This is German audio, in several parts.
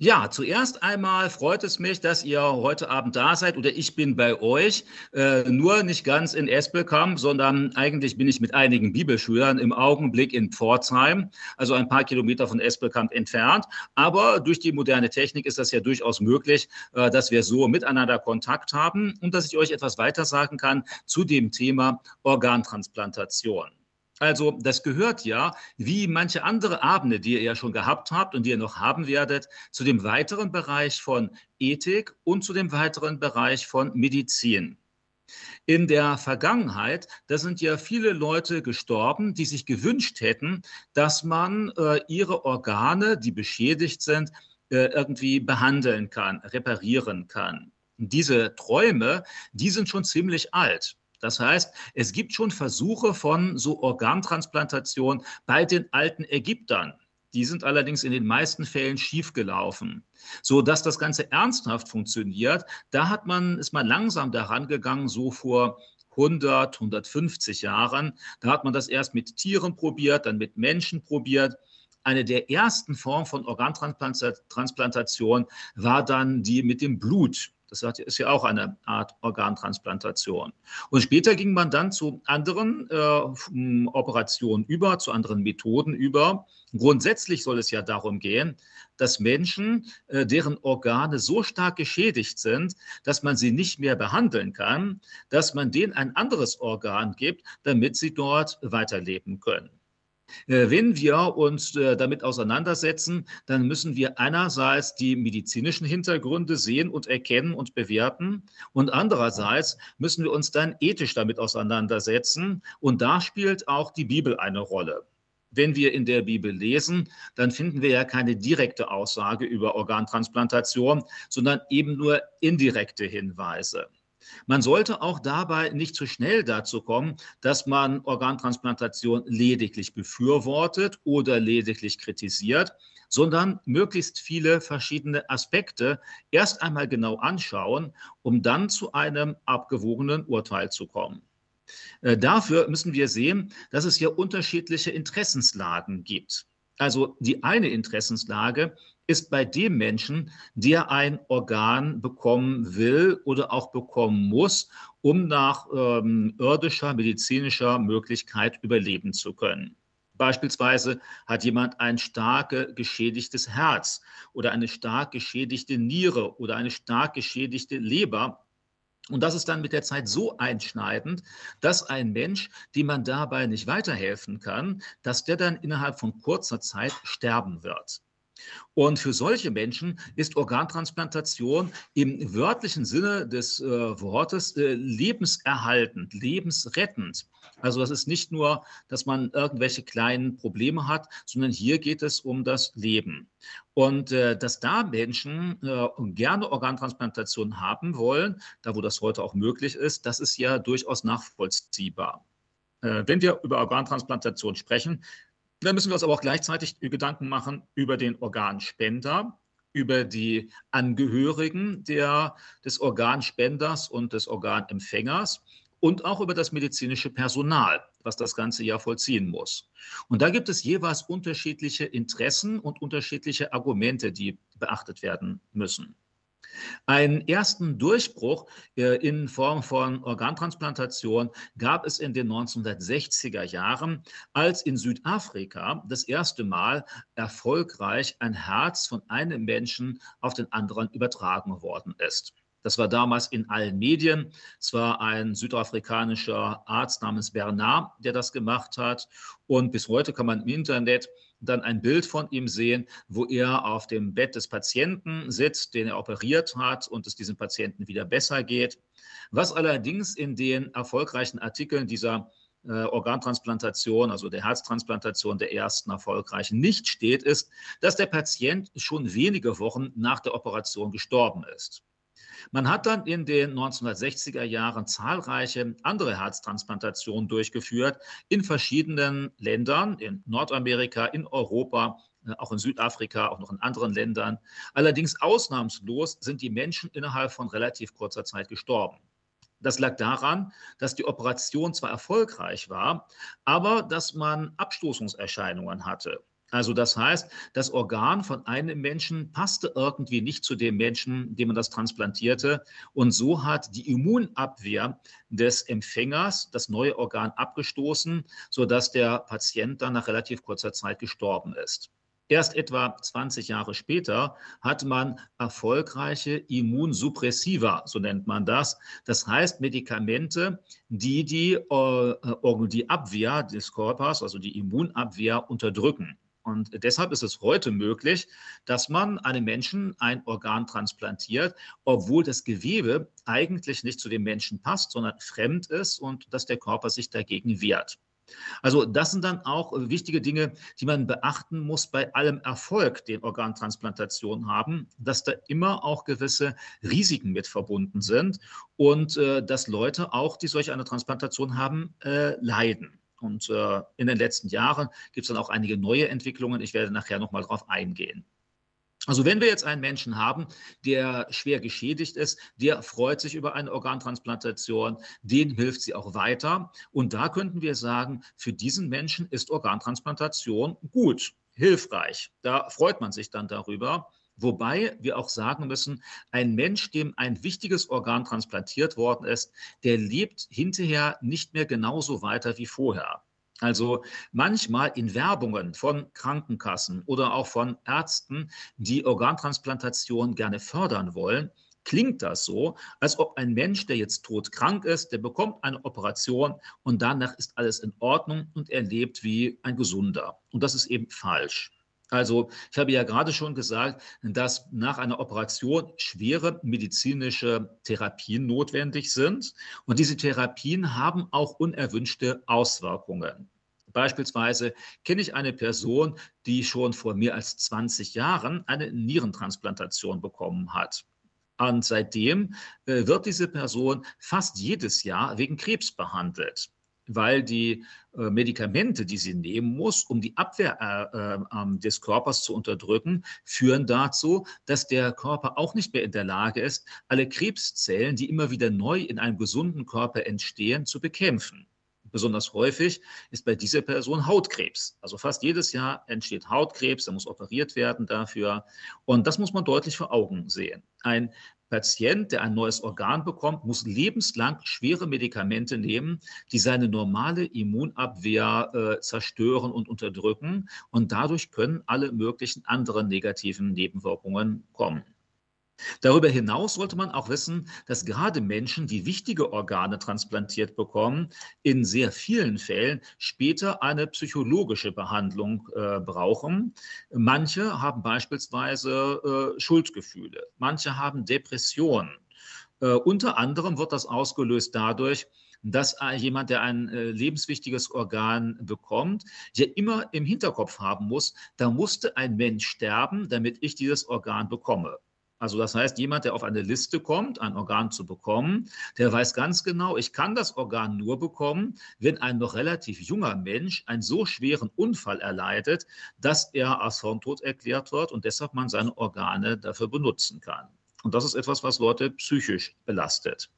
Ja, zuerst einmal freut es mich, dass ihr heute Abend da seid oder ich bin bei euch. Äh, nur nicht ganz in Espelkamp, sondern eigentlich bin ich mit einigen Bibelschülern im Augenblick in Pforzheim, also ein paar Kilometer von Espelkamp entfernt. Aber durch die moderne Technik ist das ja durchaus möglich, äh, dass wir so miteinander Kontakt haben und dass ich euch etwas weiter sagen kann zu dem Thema Organtransplantation. Also das gehört ja, wie manche andere Abende, die ihr ja schon gehabt habt und die ihr noch haben werdet, zu dem weiteren Bereich von Ethik und zu dem weiteren Bereich von Medizin. In der Vergangenheit, da sind ja viele Leute gestorben, die sich gewünscht hätten, dass man äh, ihre Organe, die beschädigt sind, äh, irgendwie behandeln kann, reparieren kann. Diese Träume, die sind schon ziemlich alt. Das heißt, es gibt schon Versuche von so Organtransplantation bei den alten Ägyptern. Die sind allerdings in den meisten Fällen schiefgelaufen. So dass das Ganze ernsthaft funktioniert, da hat man, ist man langsam daran gegangen, so vor 100, 150 Jahren. Da hat man das erst mit Tieren probiert, dann mit Menschen probiert. Eine der ersten Formen von Organtransplantation war dann die mit dem Blut. Das ist ja auch eine Art Organtransplantation. Und später ging man dann zu anderen äh, Operationen über, zu anderen Methoden über. Grundsätzlich soll es ja darum gehen, dass Menschen, äh, deren Organe so stark geschädigt sind, dass man sie nicht mehr behandeln kann, dass man denen ein anderes Organ gibt, damit sie dort weiterleben können. Äh, wenn wir uns äh, damit auseinandersetzen, dann müssen wir einerseits die medizinischen Hintergründe sehen und erkennen und bewerten und andererseits müssen wir uns dann ethisch damit auseinandersetzen und da spielt auch die Bibel eine Rolle. Wenn wir in der Bibel lesen, dann finden wir ja keine direkte Aussage über Organtransplantation, sondern eben nur indirekte Hinweise. Man sollte auch dabei nicht zu schnell dazu kommen, dass man Organtransplantation lediglich befürwortet oder lediglich kritisiert, sondern möglichst viele verschiedene Aspekte erst einmal genau anschauen, um dann zu einem abgewogenen Urteil zu kommen. Äh, dafür müssen wir sehen, dass es hier unterschiedliche Interessenslagen gibt. Also die eine Interessenslage ist bei dem Menschen, der ein Organ bekommen will oder auch bekommen muss, um nach ähm, irdischer medizinischer Möglichkeit überleben zu können. Beispielsweise hat jemand ein stark geschädigtes Herz oder eine stark geschädigte Niere oder eine stark geschädigte Leber. Und das ist dann mit der Zeit so einschneidend, dass ein Mensch, dem man dabei nicht weiterhelfen kann, dass der dann innerhalb von kurzer Zeit sterben wird. Und für solche Menschen ist Organtransplantation im wörtlichen Sinne des äh, Wortes äh, lebenserhaltend, lebensrettend. Also das ist nicht nur, dass man irgendwelche kleinen Probleme hat, sondern hier geht es um das Leben. Und äh, dass da Menschen äh, gerne Organtransplantation haben wollen, da wo das heute auch möglich ist, das ist ja durchaus nachvollziehbar. Äh, wenn wir über Organtransplantation sprechen, dann müssen wir uns aber auch gleichzeitig Gedanken machen über den Organspender, über die Angehörigen der, des Organspenders und des Organempfängers und auch über das medizinische Personal, was das Ganze ja vollziehen muss. Und da gibt es jeweils unterschiedliche Interessen und unterschiedliche Argumente, die beachtet werden müssen. Einen ersten Durchbruch äh, in Form von Organtransplantation gab es in den 1960er Jahren, als in Südafrika das erste Mal erfolgreich ein Herz von einem Menschen auf den anderen übertragen worden ist. Das war damals in allen Medien. Es war ein südafrikanischer Arzt namens Bernard, der das gemacht hat. Und bis heute kann man im Internet dann ein Bild von ihm sehen, wo er auf dem Bett des Patienten sitzt, den er operiert hat und es diesem Patienten wieder besser geht. Was allerdings in den erfolgreichen Artikeln dieser äh, Organtransplantation, also der Herztransplantation der ersten erfolgreichen, nicht steht, ist, dass der Patient schon wenige Wochen nach der Operation gestorben ist. Man hat dann in den 1960er Jahren zahlreiche andere Herztransplantationen durchgeführt in verschiedenen Ländern, in Nordamerika, in Europa, äh, auch in Südafrika, auch noch in anderen Ländern. Allerdings ausnahmslos sind die Menschen innerhalb von relativ kurzer Zeit gestorben. Das lag daran, dass die Operation zwar erfolgreich war, aber dass man Abstoßungserscheinungen hatte. Also das heißt, das Organ von einem Menschen passte irgendwie nicht zu dem Menschen, dem man das transplantierte. Und so hat die Immunabwehr des Empfängers das neue Organ abgestoßen, sodass der Patient dann nach relativ kurzer Zeit gestorben ist. Erst etwa 20 Jahre später hat man erfolgreiche Immunsuppressiva, so nennt man das. Das heißt Medikamente, die die, äh, die Abwehr des Körpers, also die Immunabwehr unterdrücken. Und deshalb ist es heute möglich, dass man einem Menschen ein Organ transplantiert, obwohl das Gewebe eigentlich nicht zu dem Menschen passt, sondern fremd ist und dass der Körper sich dagegen wehrt. Also das sind dann auch wichtige Dinge, die man beachten muss bei allem Erfolg, den Organtransplantationen haben, dass da immer auch gewisse Risiken mit verbunden sind und äh, dass Leute auch, die solch eine Transplantation haben, äh, leiden. Und äh, in den letzten Jahren gibt es dann auch einige neue Entwicklungen. Ich werde nachher nochmal darauf eingehen. Also wenn wir jetzt einen Menschen haben, der schwer geschädigt ist, der freut sich über eine Organtransplantation, den hilft sie auch weiter. Und da könnten wir sagen, für diesen Menschen ist Organtransplantation gut, hilfreich. Da freut man sich dann darüber. Wobei wir auch sagen müssen, ein Mensch, dem ein wichtiges Organ transplantiert worden ist, der lebt hinterher nicht mehr genauso weiter wie vorher. Also manchmal in Werbungen von Krankenkassen oder auch von Ärzten, die Organtransplantation gerne fördern wollen, klingt das so, als ob ein Mensch, der jetzt todkrank ist, der bekommt eine Operation und danach ist alles in Ordnung und er lebt wie ein Gesunder. Und das ist eben falsch. Also ich habe ja gerade schon gesagt, dass nach einer Operation schwere medizinische Therapien notwendig sind. Und diese Therapien haben auch unerwünschte Auswirkungen. Beispielsweise kenne ich eine Person, die schon vor mehr als 20 Jahren eine Nierentransplantation bekommen hat. Und seitdem äh, wird diese Person fast jedes Jahr wegen Krebs behandelt weil die äh, Medikamente, die sie nehmen muss, um die Abwehr äh, äh, des Körpers zu unterdrücken, führen dazu, dass der Körper auch nicht mehr in der Lage ist, alle Krebszellen, die immer wieder neu in einem gesunden Körper entstehen, zu bekämpfen. Besonders häufig ist bei dieser Person Hautkrebs. Also fast jedes Jahr entsteht Hautkrebs, er muss operiert werden dafür. Und das muss man deutlich vor Augen sehen. Ein Patient, der ein neues Organ bekommt, muss lebenslang schwere Medikamente nehmen, die seine normale Immunabwehr äh, zerstören und unterdrücken. Und dadurch können alle möglichen anderen negativen Nebenwirkungen kommen. Darüber hinaus sollte man auch wissen, dass gerade Menschen, die wichtige Organe transplantiert bekommen, in sehr vielen Fällen später eine psychologische Behandlung äh, brauchen. Manche haben beispielsweise äh, Schuldgefühle, manche haben Depressionen. Äh, unter anderem wird das ausgelöst dadurch, dass jemand, der ein äh, lebenswichtiges Organ bekommt, ja immer im Hinterkopf haben muss, da musste ein Mensch sterben, damit ich dieses Organ bekomme. Also das heißt, jemand, der auf eine Liste kommt, ein Organ zu bekommen, der weiß ganz genau, ich kann das Organ nur bekommen, wenn ein noch relativ junger Mensch einen so schweren Unfall erleidet, dass er als Hirntod erklärt wird und deshalb man seine Organe dafür benutzen kann. Und das ist etwas, was Leute psychisch belastet.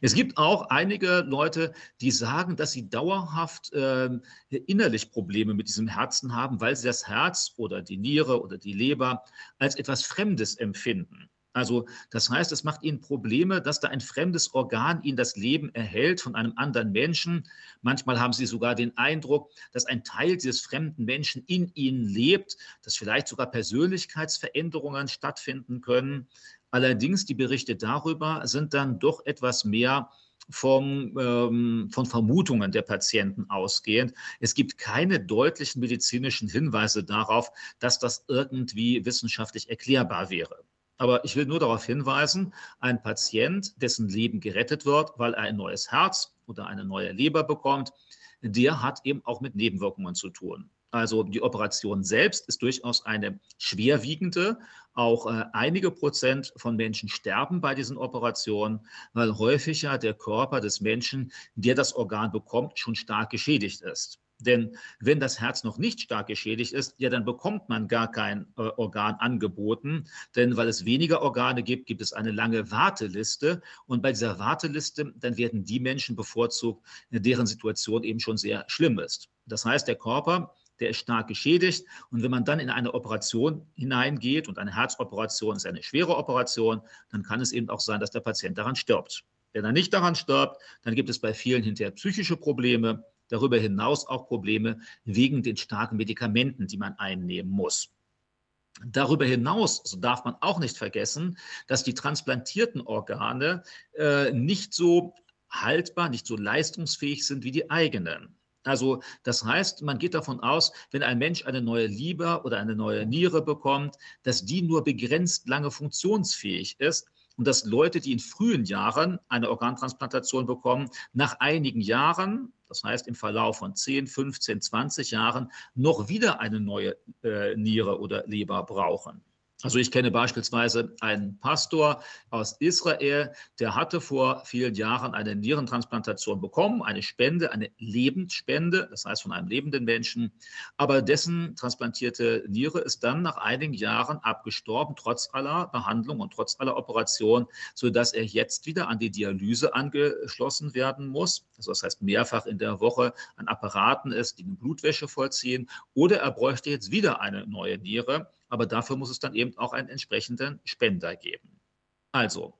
Es gibt auch einige Leute, die sagen, dass sie dauerhaft äh, innerlich Probleme mit diesem Herzen haben, weil sie das Herz oder die Niere oder die Leber als etwas Fremdes empfinden. Also das heißt, es macht ihnen Probleme, dass da ein fremdes Organ ihnen das Leben erhält von einem anderen Menschen. Manchmal haben sie sogar den Eindruck, dass ein Teil dieses fremden Menschen in ihnen lebt, dass vielleicht sogar Persönlichkeitsveränderungen stattfinden können. Allerdings die Berichte darüber sind dann doch etwas mehr vom, ähm, von Vermutungen der Patienten ausgehend. Es gibt keine deutlichen medizinischen Hinweise darauf, dass das irgendwie wissenschaftlich erklärbar wäre. Aber ich will nur darauf hinweisen, ein Patient, dessen Leben gerettet wird, weil er ein neues Herz oder eine neue Leber bekommt, der hat eben auch mit Nebenwirkungen zu tun. Also die Operation selbst ist durchaus eine schwerwiegende. Auch äh, einige Prozent von Menschen sterben bei diesen Operationen, weil häufig ja der Körper des Menschen, der das Organ bekommt, schon stark geschädigt ist. Denn wenn das Herz noch nicht stark geschädigt ist, ja, dann bekommt man gar kein äh, Organ angeboten. Denn weil es weniger Organe gibt, gibt es eine lange Warteliste. Und bei dieser Warteliste, dann werden die Menschen bevorzugt, deren Situation eben schon sehr schlimm ist. Das heißt, der Körper der ist stark geschädigt. Und wenn man dann in eine Operation hineingeht, und eine Herzoperation ist eine schwere Operation, dann kann es eben auch sein, dass der Patient daran stirbt. Wenn er nicht daran stirbt, dann gibt es bei vielen hinterher psychische Probleme, darüber hinaus auch Probleme wegen den starken Medikamenten, die man einnehmen muss. Darüber hinaus so darf man auch nicht vergessen, dass die transplantierten Organe äh, nicht so haltbar, nicht so leistungsfähig sind wie die eigenen. Also das heißt, man geht davon aus, wenn ein Mensch eine neue Leber oder eine neue Niere bekommt, dass die nur begrenzt lange funktionsfähig ist und dass Leute, die in frühen Jahren eine Organtransplantation bekommen, nach einigen Jahren, das heißt im Verlauf von 10, 15, 20 Jahren, noch wieder eine neue äh, Niere oder Leber brauchen. Also ich kenne beispielsweise einen Pastor aus Israel, der hatte vor vielen Jahren eine Nierentransplantation bekommen, eine Spende, eine Lebensspende, das heißt von einem lebenden Menschen, aber dessen transplantierte Niere ist dann nach einigen Jahren abgestorben, trotz aller Behandlung und trotz aller Operation, sodass er jetzt wieder an die Dialyse angeschlossen werden muss. Also das heißt mehrfach in der Woche an Apparaten ist, die eine Blutwäsche vollziehen, oder er bräuchte jetzt wieder eine neue Niere aber dafür muss es dann eben auch einen entsprechenden Spender geben. Also,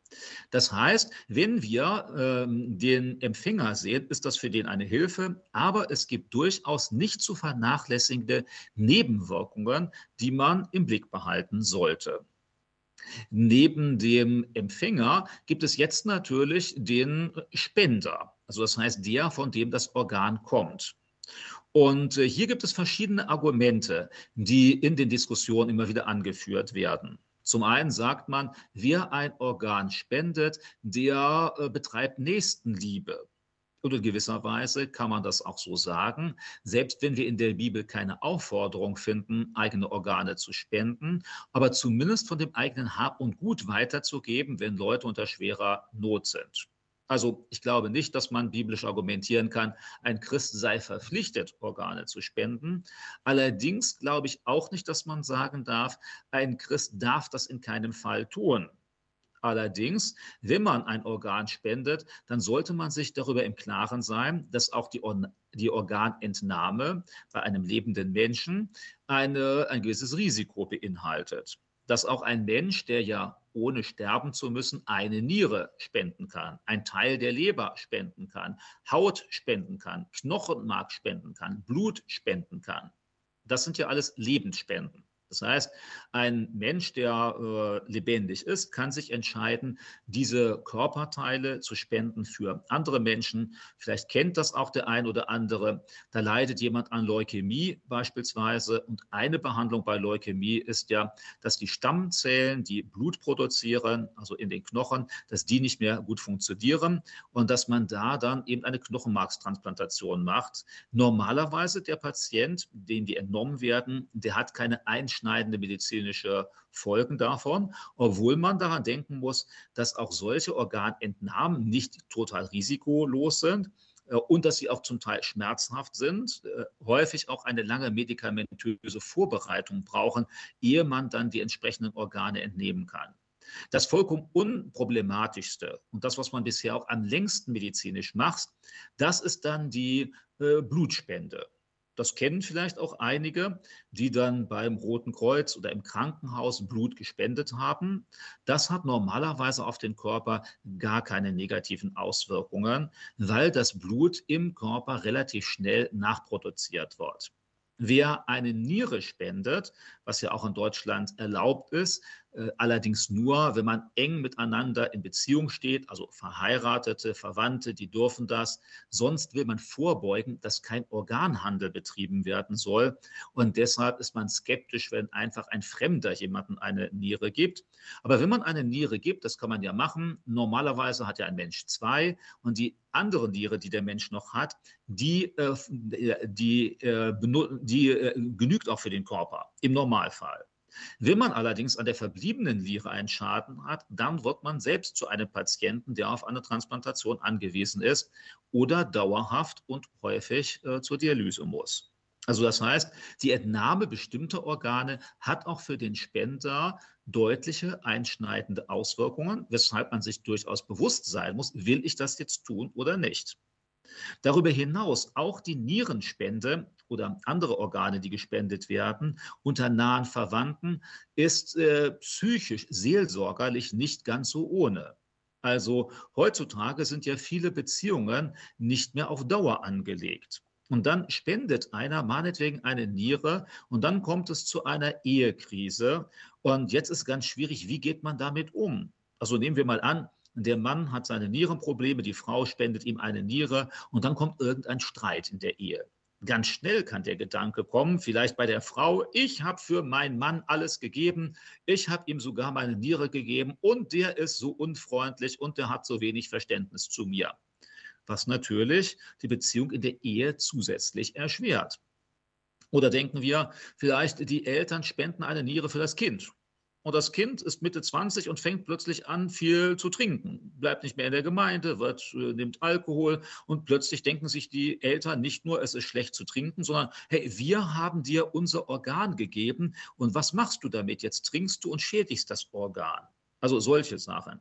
das heißt, wenn wir ähm, den Empfänger sehen, ist das für den eine Hilfe, aber es gibt durchaus nicht zu vernachlässigende Nebenwirkungen, die man im Blick behalten sollte. Neben dem Empfänger gibt es jetzt natürlich den Spender, also das heißt der, von dem das Organ kommt. Und äh, hier gibt es verschiedene Argumente, die in den Diskussionen immer wieder angeführt werden. Zum einen sagt man, wer ein Organ spendet, der äh, betreibt Nächstenliebe. Und in gewisser Weise kann man das auch so sagen, selbst wenn wir in der Bibel keine Aufforderung finden, eigene Organe zu spenden, aber zumindest von dem eigenen Hab und Gut weiterzugeben, wenn Leute unter schwerer Not sind. Also ich glaube nicht, dass man biblisch argumentieren kann, ein Christ sei verpflichtet, Organe zu spenden. Allerdings glaube ich auch nicht, dass man sagen darf, ein Christ darf das in keinem Fall tun. Allerdings, wenn man ein Organ spendet, dann sollte man sich darüber im Klaren sein, dass auch die, Or die Organentnahme bei einem lebenden Menschen eine, ein gewisses Risiko beinhaltet. Dass auch ein Mensch, der ja ohne sterben zu müssen, eine Niere spenden kann, ein Teil der Leber spenden kann, Haut spenden kann, Knochenmark spenden kann, Blut spenden kann. Das sind ja alles Lebensspenden. Das heißt, ein Mensch, der äh, lebendig ist, kann sich entscheiden, diese Körperteile zu spenden für andere Menschen. Vielleicht kennt das auch der ein oder andere. Da leidet jemand an Leukämie beispielsweise. Und eine Behandlung bei Leukämie ist ja, dass die Stammzellen, die Blut produzieren, also in den Knochen, dass die nicht mehr gut funktionieren und dass man da dann eben eine Knochenmarkstransplantation macht. Normalerweise der Patient, dem die entnommen werden, der hat keine Einschränkungen einschneidende medizinische Folgen davon, obwohl man daran denken muss, dass auch solche Organentnahmen nicht total risikolos sind äh, und dass sie auch zum Teil schmerzhaft sind, äh, häufig auch eine lange medikamentöse Vorbereitung brauchen, ehe man dann die entsprechenden Organe entnehmen kann. Das vollkommen unproblematischste und das, was man bisher auch am längsten medizinisch macht, das ist dann die äh, Blutspende. Das kennen vielleicht auch einige, die dann beim Roten Kreuz oder im Krankenhaus Blut gespendet haben. Das hat normalerweise auf den Körper gar keine negativen Auswirkungen, weil das Blut im Körper relativ schnell nachproduziert wird. Wer eine Niere spendet, was ja auch in Deutschland erlaubt ist, allerdings nur, wenn man eng miteinander in Beziehung steht, also Verheiratete, Verwandte, die dürfen das. Sonst will man vorbeugen, dass kein Organhandel betrieben werden soll. Und deshalb ist man skeptisch, wenn einfach ein Fremder jemandem eine Niere gibt. Aber wenn man eine Niere gibt, das kann man ja machen. Normalerweise hat ja ein Mensch zwei und die andere Niere, die der Mensch noch hat, die, äh, die, äh, die genügt auch für den Körper im Normalfall. Wenn man allerdings an der verbliebenen Niere einen Schaden hat, dann wird man selbst zu einem Patienten, der auf eine Transplantation angewiesen ist oder dauerhaft und häufig äh, zur Dialyse muss. Also das heißt, die Entnahme bestimmter Organe hat auch für den Spender deutliche einschneidende Auswirkungen, weshalb man sich durchaus bewusst sein muss, will ich das jetzt tun oder nicht. Darüber hinaus auch die Nierenspende oder andere Organe, die gespendet werden, unter nahen Verwandten, ist äh, psychisch, seelsorgerlich nicht ganz so ohne. Also heutzutage sind ja viele Beziehungen nicht mehr auf Dauer angelegt. Und dann spendet einer meinetwegen eine Niere und dann kommt es zu einer Ehekrise. Und jetzt ist ganz schwierig, wie geht man damit um? Also nehmen wir mal an, der Mann hat seine Nierenprobleme, die Frau spendet ihm eine Niere und dann kommt irgendein Streit in der Ehe. Ganz schnell kann der Gedanke kommen, vielleicht bei der Frau, ich habe für meinen Mann alles gegeben, ich habe ihm sogar meine Niere gegeben und der ist so unfreundlich und der hat so wenig Verständnis zu mir was natürlich die Beziehung in der Ehe zusätzlich erschwert. Oder denken wir, vielleicht die Eltern spenden eine Niere für das Kind. Und das Kind ist Mitte 20 und fängt plötzlich an, viel zu trinken, bleibt nicht mehr in der Gemeinde, wird, äh, nimmt Alkohol und plötzlich denken sich die Eltern nicht nur, es ist schlecht zu trinken, sondern hey, wir haben dir unser Organ gegeben und was machst du damit? Jetzt trinkst du und schädigst das Organ. Also solche Sachen.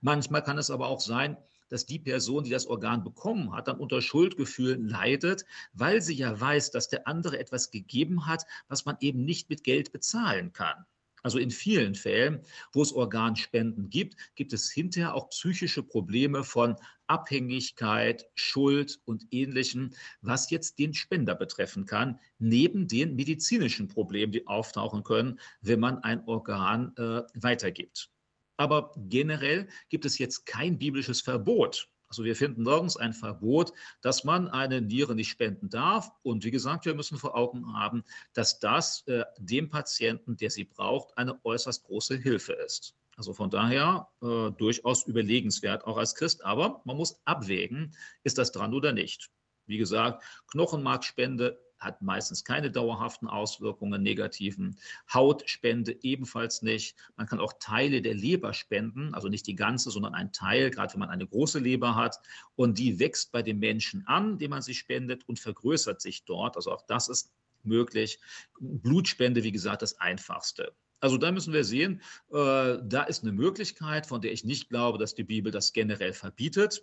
Manchmal kann es aber auch sein, dass die Person, die das Organ bekommen hat, dann unter Schuldgefühlen leidet, weil sie ja weiß, dass der andere etwas gegeben hat, was man eben nicht mit Geld bezahlen kann. Also in vielen Fällen, wo es Organspenden gibt, gibt es hinterher auch psychische Probleme von Abhängigkeit, Schuld und ähnlichem, was jetzt den Spender betreffen kann, neben den medizinischen Problemen, die auftauchen können, wenn man ein Organ äh, weitergibt. Aber generell gibt es jetzt kein biblisches Verbot. Also wir finden nirgends ein Verbot, dass man eine Niere nicht spenden darf. Und wie gesagt, wir müssen vor Augen haben, dass das äh, dem Patienten, der sie braucht, eine äußerst große Hilfe ist. Also von daher äh, durchaus überlegenswert, auch als Christ. Aber man muss abwägen, ist das dran oder nicht. Wie gesagt, Knochenmarkspende hat meistens keine dauerhaften Auswirkungen, negativen. Hautspende ebenfalls nicht. Man kann auch Teile der Leber spenden, also nicht die ganze, sondern ein Teil, gerade wenn man eine große Leber hat. Und die wächst bei dem Menschen an, dem man sie spendet und vergrößert sich dort. Also auch das ist möglich. Blutspende, wie gesagt, das einfachste. Also da müssen wir sehen, äh, da ist eine Möglichkeit, von der ich nicht glaube, dass die Bibel das generell verbietet.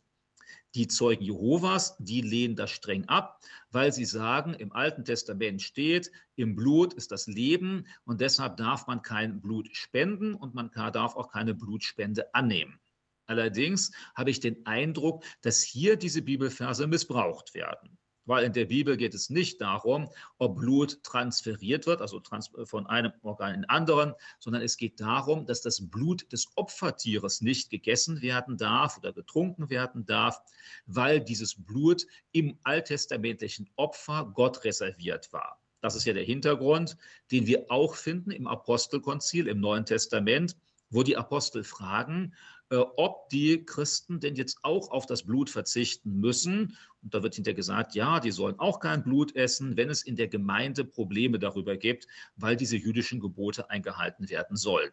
Die Zeugen Jehovas, die lehnen das streng ab, weil sie sagen, im Alten Testament steht, im Blut ist das Leben und deshalb darf man kein Blut spenden und man darf auch keine Blutspende annehmen. Allerdings habe ich den Eindruck, dass hier diese Bibelverse missbraucht werden weil in der Bibel geht es nicht darum, ob Blut transferiert wird, also von einem Organ in anderen, sondern es geht darum, dass das Blut des Opfertieres nicht gegessen werden darf oder getrunken werden darf, weil dieses Blut im alttestamentlichen Opfer Gott reserviert war. Das ist ja der Hintergrund, den wir auch finden im Apostelkonzil im Neuen Testament, wo die Apostel fragen, äh, ob die Christen denn jetzt auch auf das Blut verzichten müssen. Und da wird hinterher gesagt, ja, die sollen auch kein Blut essen, wenn es in der Gemeinde Probleme darüber gibt, weil diese jüdischen Gebote eingehalten werden sollen.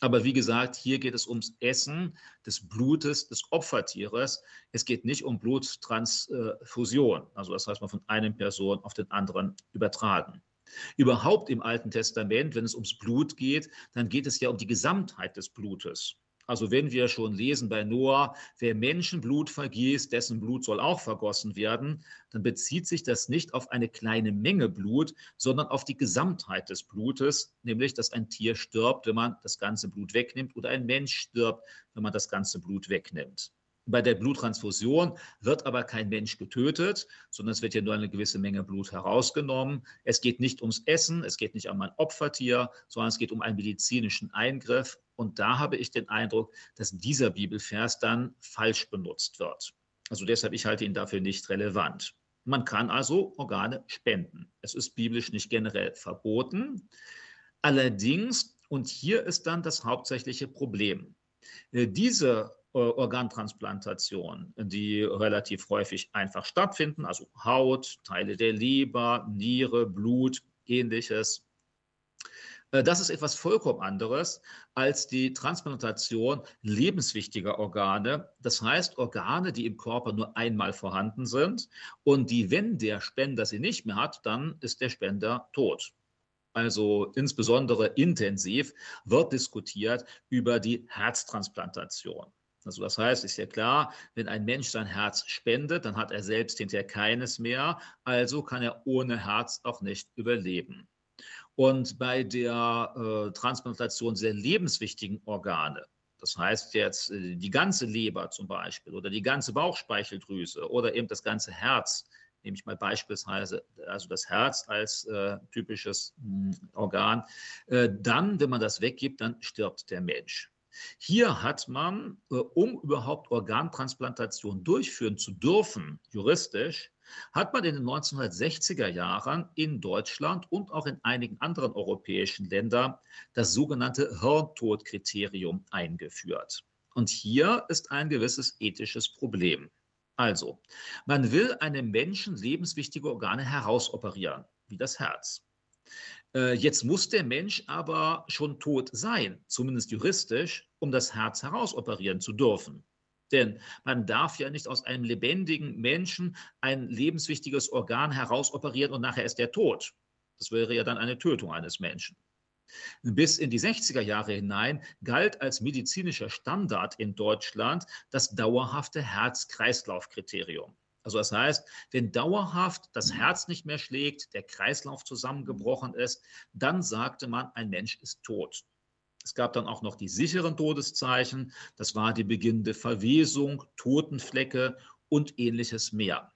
Aber wie gesagt, hier geht es ums Essen des Blutes des Opfertieres. Es geht nicht um Bluttransfusion, also das heißt, man von einer Person auf den anderen übertragen. Überhaupt im Alten Testament, wenn es ums Blut geht, dann geht es ja um die Gesamtheit des Blutes. Also wenn wir schon lesen bei Noah, wer Menschenblut vergießt, dessen Blut soll auch vergossen werden, dann bezieht sich das nicht auf eine kleine Menge Blut, sondern auf die Gesamtheit des Blutes, nämlich dass ein Tier stirbt, wenn man das ganze Blut wegnimmt oder ein Mensch stirbt, wenn man das ganze Blut wegnimmt. Bei der Bluttransfusion wird aber kein Mensch getötet, sondern es wird ja nur eine gewisse Menge Blut herausgenommen. Es geht nicht ums Essen, es geht nicht um ein Opfertier, sondern es geht um einen medizinischen Eingriff. Und da habe ich den Eindruck, dass dieser Bibelvers dann falsch benutzt wird. Also deshalb, ich halte ihn dafür nicht relevant. Man kann also Organe spenden. Es ist biblisch nicht generell verboten. Allerdings, und hier ist dann das hauptsächliche Problem, äh, diese Organtransplantationen, die relativ häufig einfach stattfinden, also Haut, Teile der Leber, Niere, Blut, ähnliches. Äh, das ist etwas vollkommen anderes als die Transplantation lebenswichtiger Organe. Das heißt, Organe, die im Körper nur einmal vorhanden sind und die, wenn der Spender sie nicht mehr hat, dann ist der Spender tot also insbesondere intensiv, wird diskutiert über die Herztransplantation. Also das heißt, ist ja klar, wenn ein Mensch sein Herz spendet, dann hat er selbst hinterher keines mehr, also kann er ohne Herz auch nicht überleben. Und bei der äh, Transplantation sehr lebenswichtigen Organe, das heißt jetzt äh, die ganze Leber zum Beispiel oder die ganze Bauchspeicheldrüse oder eben das ganze Herz, nehme ich mal beispielsweise also das Herz als äh, typisches mh, hm, Organ, äh, dann, wenn man das weggibt, dann stirbt der Mensch. Hier hat man, äh, um überhaupt Organtransplantation durchführen zu dürfen, juristisch, hat man in den 1960er Jahren in Deutschland und auch in einigen anderen europäischen Ländern das sogenannte Hirntodkriterium eingeführt. Und hier ist ein gewisses ethisches Problem. Also, man will einem Menschen lebenswichtige Organe herausoperieren, wie das Herz. Äh, jetzt muss der Mensch aber schon tot sein, zumindest juristisch, um das Herz herausoperieren zu dürfen. Denn man darf ja nicht aus einem lebendigen Menschen ein lebenswichtiges Organ herausoperieren und nachher ist er tot. Das wäre ja dann eine Tötung eines Menschen. Bis in die 60er Jahre hinein galt als medizinischer Standard in Deutschland das dauerhafte Herz-Kreislauf-Kriterium. Also das heißt, wenn dauerhaft das Herz nicht mehr schlägt, der Kreislauf zusammengebrochen ist, dann sagte man, ein Mensch ist tot. Es gab dann auch noch die sicheren Todeszeichen. Das war die beginnende Verwesung, Totenflecke und ähnliches mehr.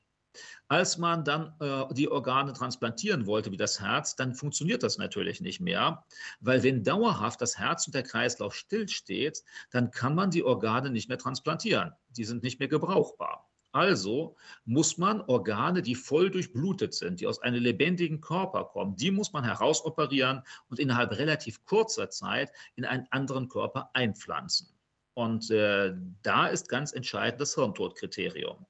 Als man dann äh, die Organe transplantieren wollte, wie das Herz, dann funktioniert das natürlich nicht mehr, weil wenn dauerhaft das Herz und der Kreislauf stillsteht, dann kann man die Organe nicht mehr transplantieren. Die sind nicht mehr gebrauchbar. Also muss man Organe, die voll durchblutet sind, die aus einem lebendigen Körper kommen, die muss man herausoperieren und innerhalb relativ kurzer Zeit in einen anderen Körper einpflanzen. Und äh, da ist ganz entscheidend das Hirntodkriterium.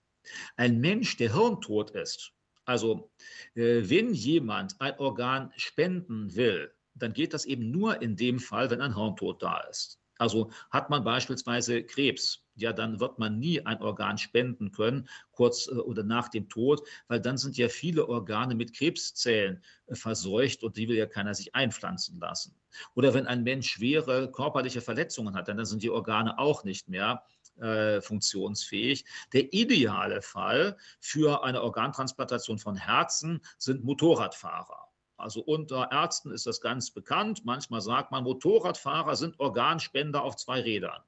Ein Mensch, der hirntot ist, also äh, wenn jemand ein Organ spenden will, dann geht das eben nur in dem Fall, wenn ein Hirntod da ist. Also hat man beispielsweise Krebs, ja, dann wird man nie ein Organ spenden können, kurz äh, oder nach dem Tod, weil dann sind ja viele Organe mit Krebszellen äh, verseucht und die will ja keiner sich einpflanzen lassen. Oder wenn ein Mensch schwere körperliche Verletzungen hat, dann sind die Organe auch nicht mehr äh, funktionsfähig. Der ideale Fall für eine Organtransplantation von Herzen sind Motorradfahrer. Also unter Ärzten ist das ganz bekannt. Manchmal sagt man, Motorradfahrer sind Organspender auf zwei Rädern.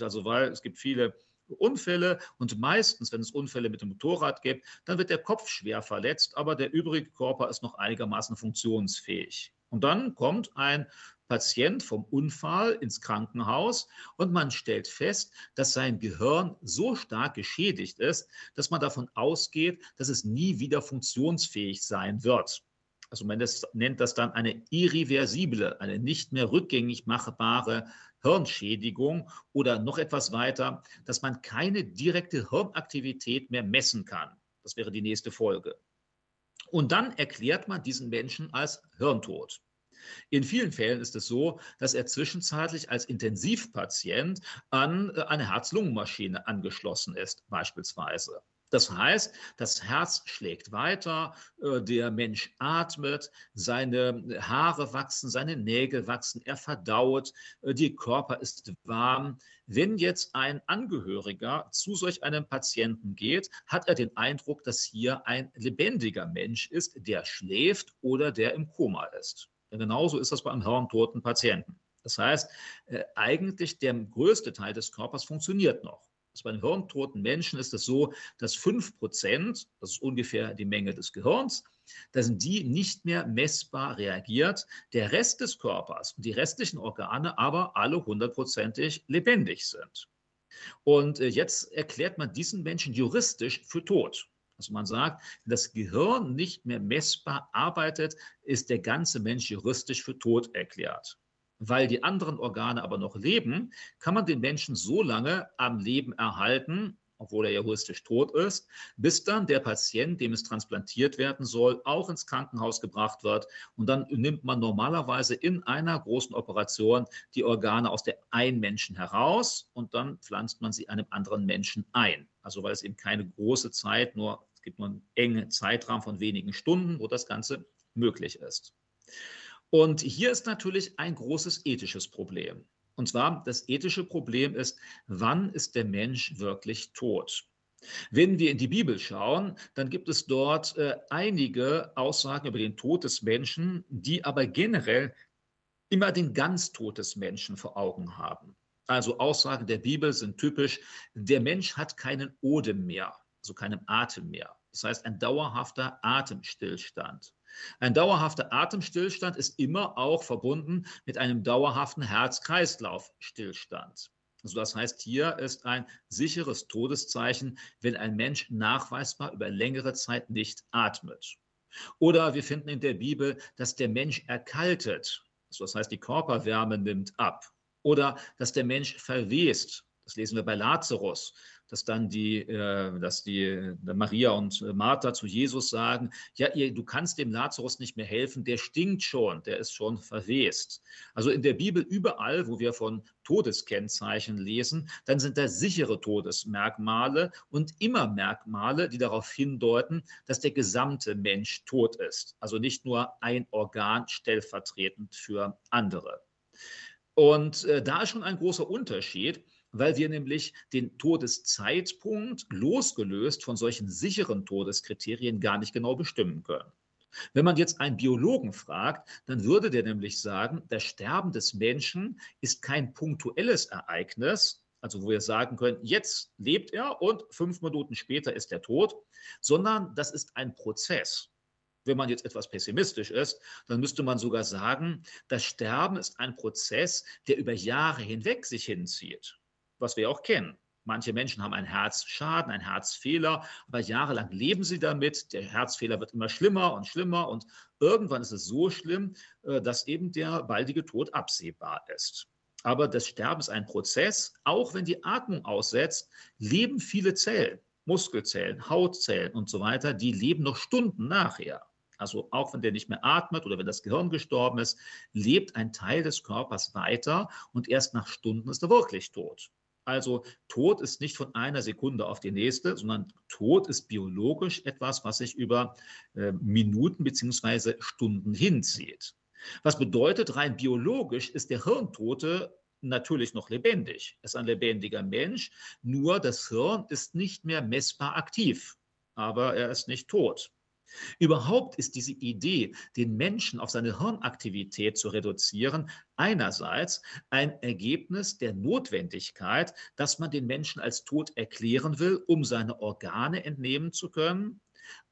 Also weil es gibt viele Unfälle und meistens, wenn es Unfälle mit dem Motorrad gibt, dann wird der Kopf schwer verletzt, aber der übrige Körper ist noch einigermaßen funktionsfähig. Und dann kommt ein Patient vom Unfall ins Krankenhaus und man stellt fest, dass sein Gehirn so stark geschädigt ist, dass man davon ausgeht, dass es nie wieder funktionsfähig sein wird. Also man das, nennt das dann eine irreversible, eine nicht mehr rückgängig machbare Hirnschädigung oder noch etwas weiter, dass man keine direkte Hirnaktivität mehr messen kann. Das wäre die nächste Folge. Und dann erklärt man diesen Menschen als Hirntod. In vielen Fällen ist es so, dass er zwischenzeitlich als Intensivpatient an eine Herz-Lungen-Maschine angeschlossen ist, beispielsweise. Das heißt, das Herz schlägt weiter, äh, der Mensch atmet, seine Haare wachsen, seine Nägel wachsen, er verdaut, äh, der Körper ist warm. Wenn jetzt ein Angehöriger zu solch einem Patienten geht, hat er den Eindruck, dass hier ein lebendiger Mensch ist, der schläft oder der im Koma ist. Genauso ist das bei einem hirntoten Patienten. Das heißt, äh, eigentlich der größte Teil des Körpers funktioniert noch. Also bei den hirntoten Menschen ist es so, dass 5 Prozent, das ist ungefähr die Menge des Gehirns, da die nicht mehr messbar reagiert. Der Rest des Körpers und die restlichen Organe aber alle hundertprozentig lebendig sind. Und äh, jetzt erklärt man diesen Menschen juristisch für tot. Also man sagt, wenn das Gehirn nicht mehr messbar arbeitet, ist der ganze Mensch juristisch für tot erklärt. Weil die anderen Organe aber noch leben, kann man den Menschen so lange am Leben erhalten, obwohl er juristisch tot ist, bis dann der Patient, dem es transplantiert werden soll, auch ins Krankenhaus gebracht wird. Und dann nimmt man normalerweise in einer großen Operation die Organe aus der einen Menschen heraus und dann pflanzt man sie einem anderen Menschen ein. Also weil es eben keine große Zeit, nur es gibt nur einen engen Zeitraum von wenigen Stunden, wo das Ganze möglich ist. Und hier ist natürlich ein großes ethisches Problem. Und zwar das ethische Problem ist, wann ist der Mensch wirklich tot? Wenn wir in die Bibel schauen, dann gibt es dort äh, einige Aussagen über den Tod des Menschen, die aber generell immer den Ganztod des Menschen vor Augen haben. Also Aussagen der Bibel sind typisch, der Mensch hat keinen Odem mehr, also keinen Atem mehr. Das heißt, ein dauerhafter Atemstillstand. Ein dauerhafter Atemstillstand ist immer auch verbunden mit einem dauerhaften Herz-Kreislauf-Stillstand. Also das heißt, hier ist ein sicheres Todeszeichen, wenn ein Mensch nachweisbar über längere Zeit nicht atmet. Oder wir finden in der Bibel, dass der Mensch erkaltet. Also das heißt, die Körperwärme nimmt ab. Oder dass der Mensch verwest. Das lesen wir bei Lazarus dass dann die, äh, dass die äh, Maria und äh, Martha zu Jesus sagen, ja, ihr, du kannst dem Lazarus nicht mehr helfen, der stinkt schon, der ist schon verwest. Also in der Bibel überall, wo wir von Todeskennzeichen lesen, dann sind da sichere Todesmerkmale und immer Merkmale, die darauf hindeuten, dass der gesamte Mensch tot ist. Also nicht nur ein Organ stellvertretend für andere. Und äh, da ist schon ein großer Unterschied weil wir nämlich den Todeszeitpunkt losgelöst von solchen sicheren Todeskriterien gar nicht genau bestimmen können. Wenn man jetzt einen Biologen fragt, dann würde der nämlich sagen, das Sterben des Menschen ist kein punktuelles Ereignis, also wo wir sagen können, jetzt lebt er und fünf Minuten später ist er tot, sondern das ist ein Prozess. Wenn man jetzt etwas pessimistisch ist, dann müsste man sogar sagen, das Sterben ist ein Prozess, der über Jahre hinweg sich hinzieht was wir auch kennen. Manche Menschen haben einen Herzschaden, einen Herzfehler, aber jahrelang leben sie damit. Der Herzfehler wird immer schlimmer und schlimmer und irgendwann ist es so schlimm, äh, dass eben der baldige Tod absehbar ist. Aber das Sterben ist ein Prozess. Auch wenn die Atmung aussetzt, leben viele Zellen, Muskelzellen, Hautzellen und so weiter, die leben noch Stunden nachher. Also auch wenn der nicht mehr atmet oder wenn das Gehirn gestorben ist, lebt ein Teil des Körpers weiter und erst nach Stunden ist er wirklich tot. Also Tod ist nicht von einer Sekunde auf die nächste, sondern Tod ist biologisch etwas, was sich über äh, Minuten bzw. Stunden hinzieht. Was bedeutet, rein biologisch ist der Hirntote natürlich noch lebendig. Er ist ein lebendiger Mensch, nur das Hirn ist nicht mehr messbar aktiv, aber er ist nicht tot. Überhaupt ist diese Idee, den Menschen auf seine Hirnaktivität zu reduzieren, einerseits ein Ergebnis der Notwendigkeit, dass man den Menschen als tot erklären will, um seine Organe entnehmen zu können.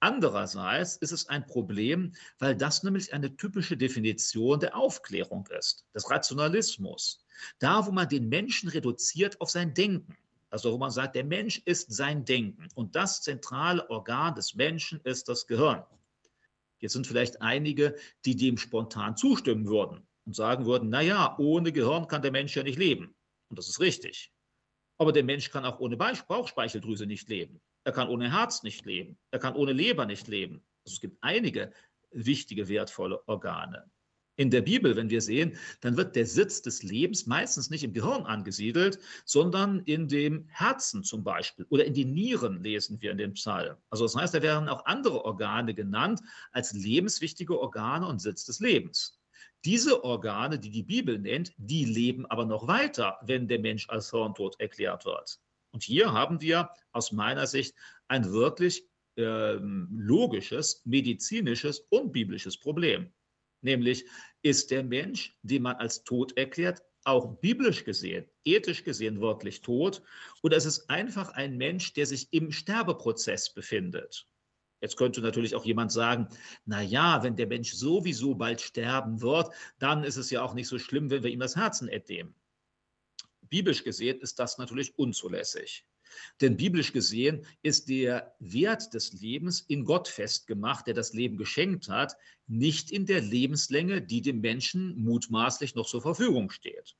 Andererseits ist es ein Problem, weil das nämlich eine typische Definition der Aufklärung ist, des Rationalismus. Da, wo man den Menschen reduziert auf sein Denken. Also wo man sagt, der Mensch ist sein Denken und das zentrale Organ des Menschen ist das Gehirn. Jetzt sind vielleicht einige, die dem spontan zustimmen würden und sagen würden, naja, ohne Gehirn kann der Mensch ja nicht leben. Und das ist richtig. Aber der Mensch kann auch ohne Bauchspeicheldrüse nicht leben. Er kann ohne Herz nicht leben. Er kann ohne Leber nicht leben. Also es gibt einige wichtige, wertvolle Organe. In der Bibel, wenn wir sehen, dann wird der Sitz des Lebens meistens nicht im Gehirn angesiedelt, sondern in dem Herzen zum Beispiel oder in den Nieren lesen wir in dem Psalm. Also das heißt, da werden auch andere Organe genannt als lebenswichtige Organe und Sitz des Lebens. Diese Organe, die die Bibel nennt, die leben aber noch weiter, wenn der Mensch als hirntot erklärt wird. Und hier haben wir aus meiner Sicht ein wirklich äh, logisches, medizinisches und biblisches Problem. Nämlich ist der Mensch, den man als tot erklärt, auch biblisch gesehen, ethisch gesehen wirklich tot? Oder ist es einfach ein Mensch, der sich im Sterbeprozess befindet? Jetzt könnte natürlich auch jemand sagen, na ja, wenn der Mensch sowieso bald sterben wird, dann ist es ja auch nicht so schlimm, wenn wir ihm das Herzen entnehmen. Biblisch gesehen ist das natürlich unzulässig. Denn biblisch gesehen ist der Wert des Lebens in Gott festgemacht, der das Leben geschenkt hat, nicht in der Lebenslänge, die dem Menschen mutmaßlich noch zur Verfügung steht.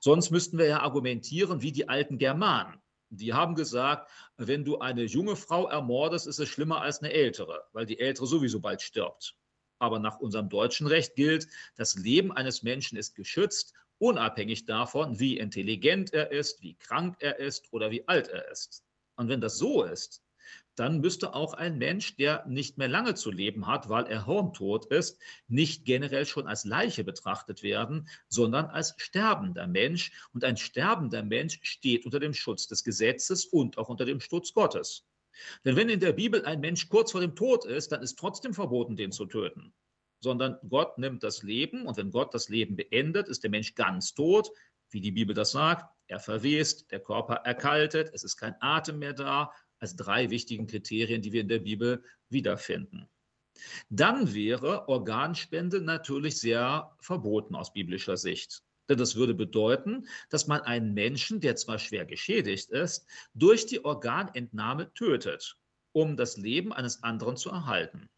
Sonst müssten wir ja argumentieren wie die alten Germanen. Die haben gesagt, wenn du eine junge Frau ermordest, ist es schlimmer als eine ältere, weil die ältere sowieso bald stirbt. Aber nach unserem deutschen Recht gilt, das Leben eines Menschen ist geschützt unabhängig davon, wie intelligent er ist, wie krank er ist oder wie alt er ist. Und wenn das so ist, dann müsste auch ein Mensch, der nicht mehr lange zu leben hat, weil er hirntot ist, nicht generell schon als Leiche betrachtet werden, sondern als sterbender Mensch. Und ein sterbender Mensch steht unter dem Schutz des Gesetzes und auch unter dem Schutz Gottes. Denn wenn in der Bibel ein Mensch kurz vor dem Tod ist, dann ist trotzdem verboten, den zu töten. Sondern Gott nimmt das Leben und wenn Gott das Leben beendet, ist der Mensch ganz tot, wie die Bibel das sagt. Er verwest, der Körper erkaltet, es ist kein Atem mehr da, als drei wichtigen Kriterien, die wir in der Bibel wiederfinden. Dann wäre Organspende natürlich sehr verboten aus biblischer Sicht. Denn das würde bedeuten, dass man einen Menschen, der zwar schwer geschädigt ist, durch die Organentnahme tötet, um das Leben eines anderen zu erhalten.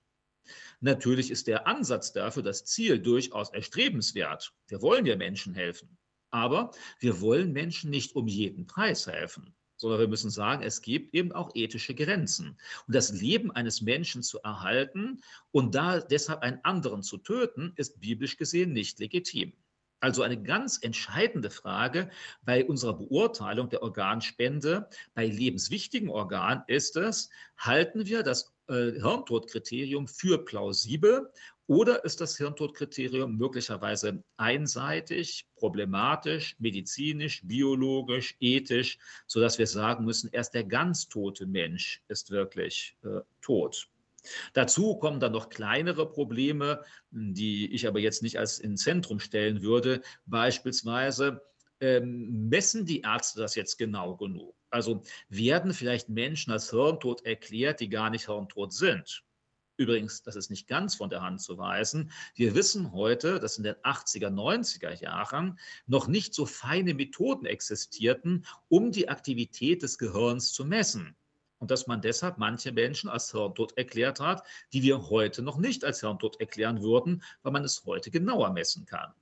Natürlich ist der Ansatz dafür, das Ziel durchaus erstrebenswert. Wir wollen ja Menschen helfen. Aber wir wollen Menschen nicht um jeden Preis helfen sondern wir müssen sagen, es gibt eben auch ethische Grenzen. Und das Leben eines Menschen zu erhalten und da deshalb einen anderen zu töten, ist biblisch gesehen nicht legitim. Also eine ganz entscheidende Frage bei unserer Beurteilung der Organspende bei lebenswichtigen Organen ist es, halten wir das äh, Hirntodkriterium für plausibel oder ist das Hirntodkriterium möglicherweise einseitig, problematisch, medizinisch, biologisch, ethisch, sodass wir sagen müssen, erst der ganz tote Mensch ist wirklich äh, tot. Dazu kommen dann noch kleinere Probleme, die ich aber jetzt nicht als ins Zentrum stellen würde. Beispielsweise ähm, messen die Ärzte das jetzt genau genug? Also werden vielleicht Menschen als hirntot erklärt, die gar nicht hirntot sind? Übrigens, das ist nicht ganz von der Hand zu weisen. Wir wissen heute, dass in den 80er, 90er Jahren noch nicht so feine Methoden existierten, um die Aktivität des Gehirns zu messen. Und dass man deshalb manche Menschen als Hirntod erklärt hat, die wir heute noch nicht als Hirntod erklären würden, weil man es heute genauer messen kann.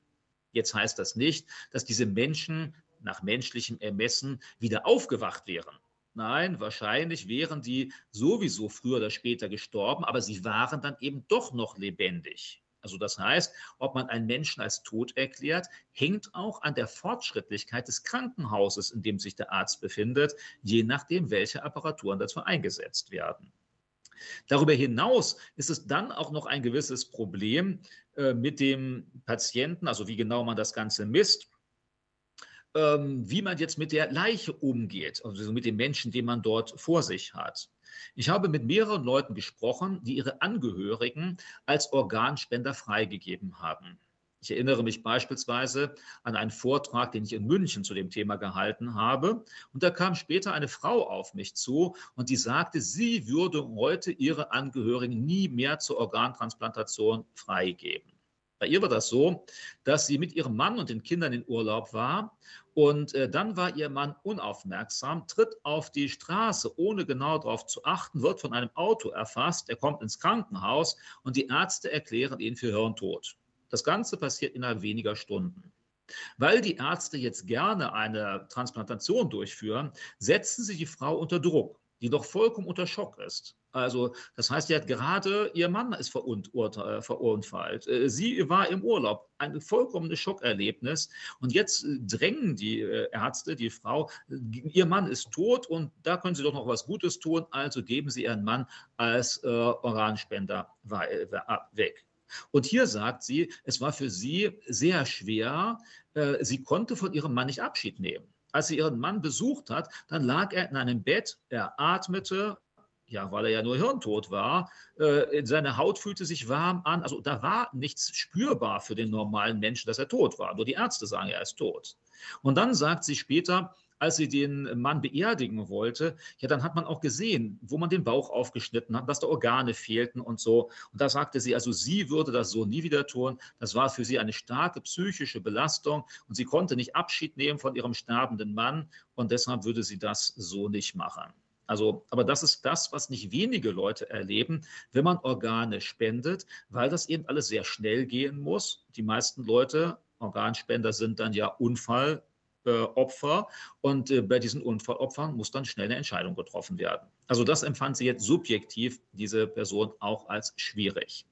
Jetzt heißt das nicht, dass diese Menschen nach menschlichem Ermessen wieder aufgewacht wären. Nein, wahrscheinlich wären die sowieso früher oder später gestorben, aber sie waren dann eben doch noch lebendig. Also das heißt, ob man einen Menschen als tot erklärt, hängt auch an der Fortschrittlichkeit des Krankenhauses, in dem sich der Arzt befindet, je nachdem, welche Apparaturen dazu eingesetzt werden. Darüber hinaus ist es dann auch noch ein gewisses Problem äh, mit dem Patienten, also wie genau man das Ganze misst ähm, wie man jetzt mit der Leiche umgeht, also mit dem Menschen, den man dort vor sich hat. Ich habe mit mehreren Leuten gesprochen, die ihre Angehörigen als Organspender freigegeben haben. Ich erinnere mich beispielsweise an einen Vortrag, den ich in München zu dem Thema gehalten habe. Und da kam später eine Frau auf mich zu und die sagte, sie würde heute ihre Angehörigen nie mehr zur Organtransplantation freigeben. Bei ihr war das so, dass sie mit ihrem Mann und den Kindern in Urlaub war und äh, dann war ihr Mann unaufmerksam, tritt auf die Straße, ohne genau darauf zu achten, wird von einem Auto erfasst, er kommt ins Krankenhaus und die Ärzte erklären ihn für Hirntod. Das Ganze passiert innerhalb weniger Stunden. Weil die Ärzte jetzt gerne eine Transplantation durchführen, setzen sie die Frau unter Druck die doch vollkommen unter Schock ist. Also, das heißt, sie hat gerade, ihr Mann ist verunfallt. Äh, sie war im Urlaub. Ein vollkommenes Schockerlebnis. Und jetzt äh, drängen die äh, Ärzte, die Frau, ihr Mann ist tot und da können sie doch noch was Gutes tun. Also geben sie ihren Mann als äh, Organspender weg. Und hier sagt sie, es war für sie sehr schwer. Sie konnte von ihrem Mann nicht Abschied nehmen als sie ihren Mann besucht hat, dann lag er in einem Bett, er atmete, ja, weil er ja nur hirntot war, äh, seine Haut fühlte sich warm an. Also da war nichts spürbar für den normalen Menschen, dass er tot war. Nur die Ärzte sagen, er ist tot. Und dann sagt sie später, als sie den Mann beerdigen wollte, ja, dann hat man auch gesehen, wo man den Bauch aufgeschnitten hat, dass da Organe fehlten und so. Und da sagte sie, also sie würde das so nie wieder tun. Das war für sie eine starke psychische Belastung und sie konnte nicht Abschied nehmen von ihrem sterbenden Mann und deshalb würde sie das so nicht machen. Also, aber das ist das, was nicht wenige Leute erleben, wenn man Organe spendet, weil das eben alles sehr schnell gehen muss. Die meisten Leute, Organspender sind dann ja Unfall, äh, Opfer und äh, bei diesen Unfallopfern muss dann schnell eine Entscheidung getroffen werden. Also das empfand sie jetzt subjektiv, diese Person, auch als schwierig.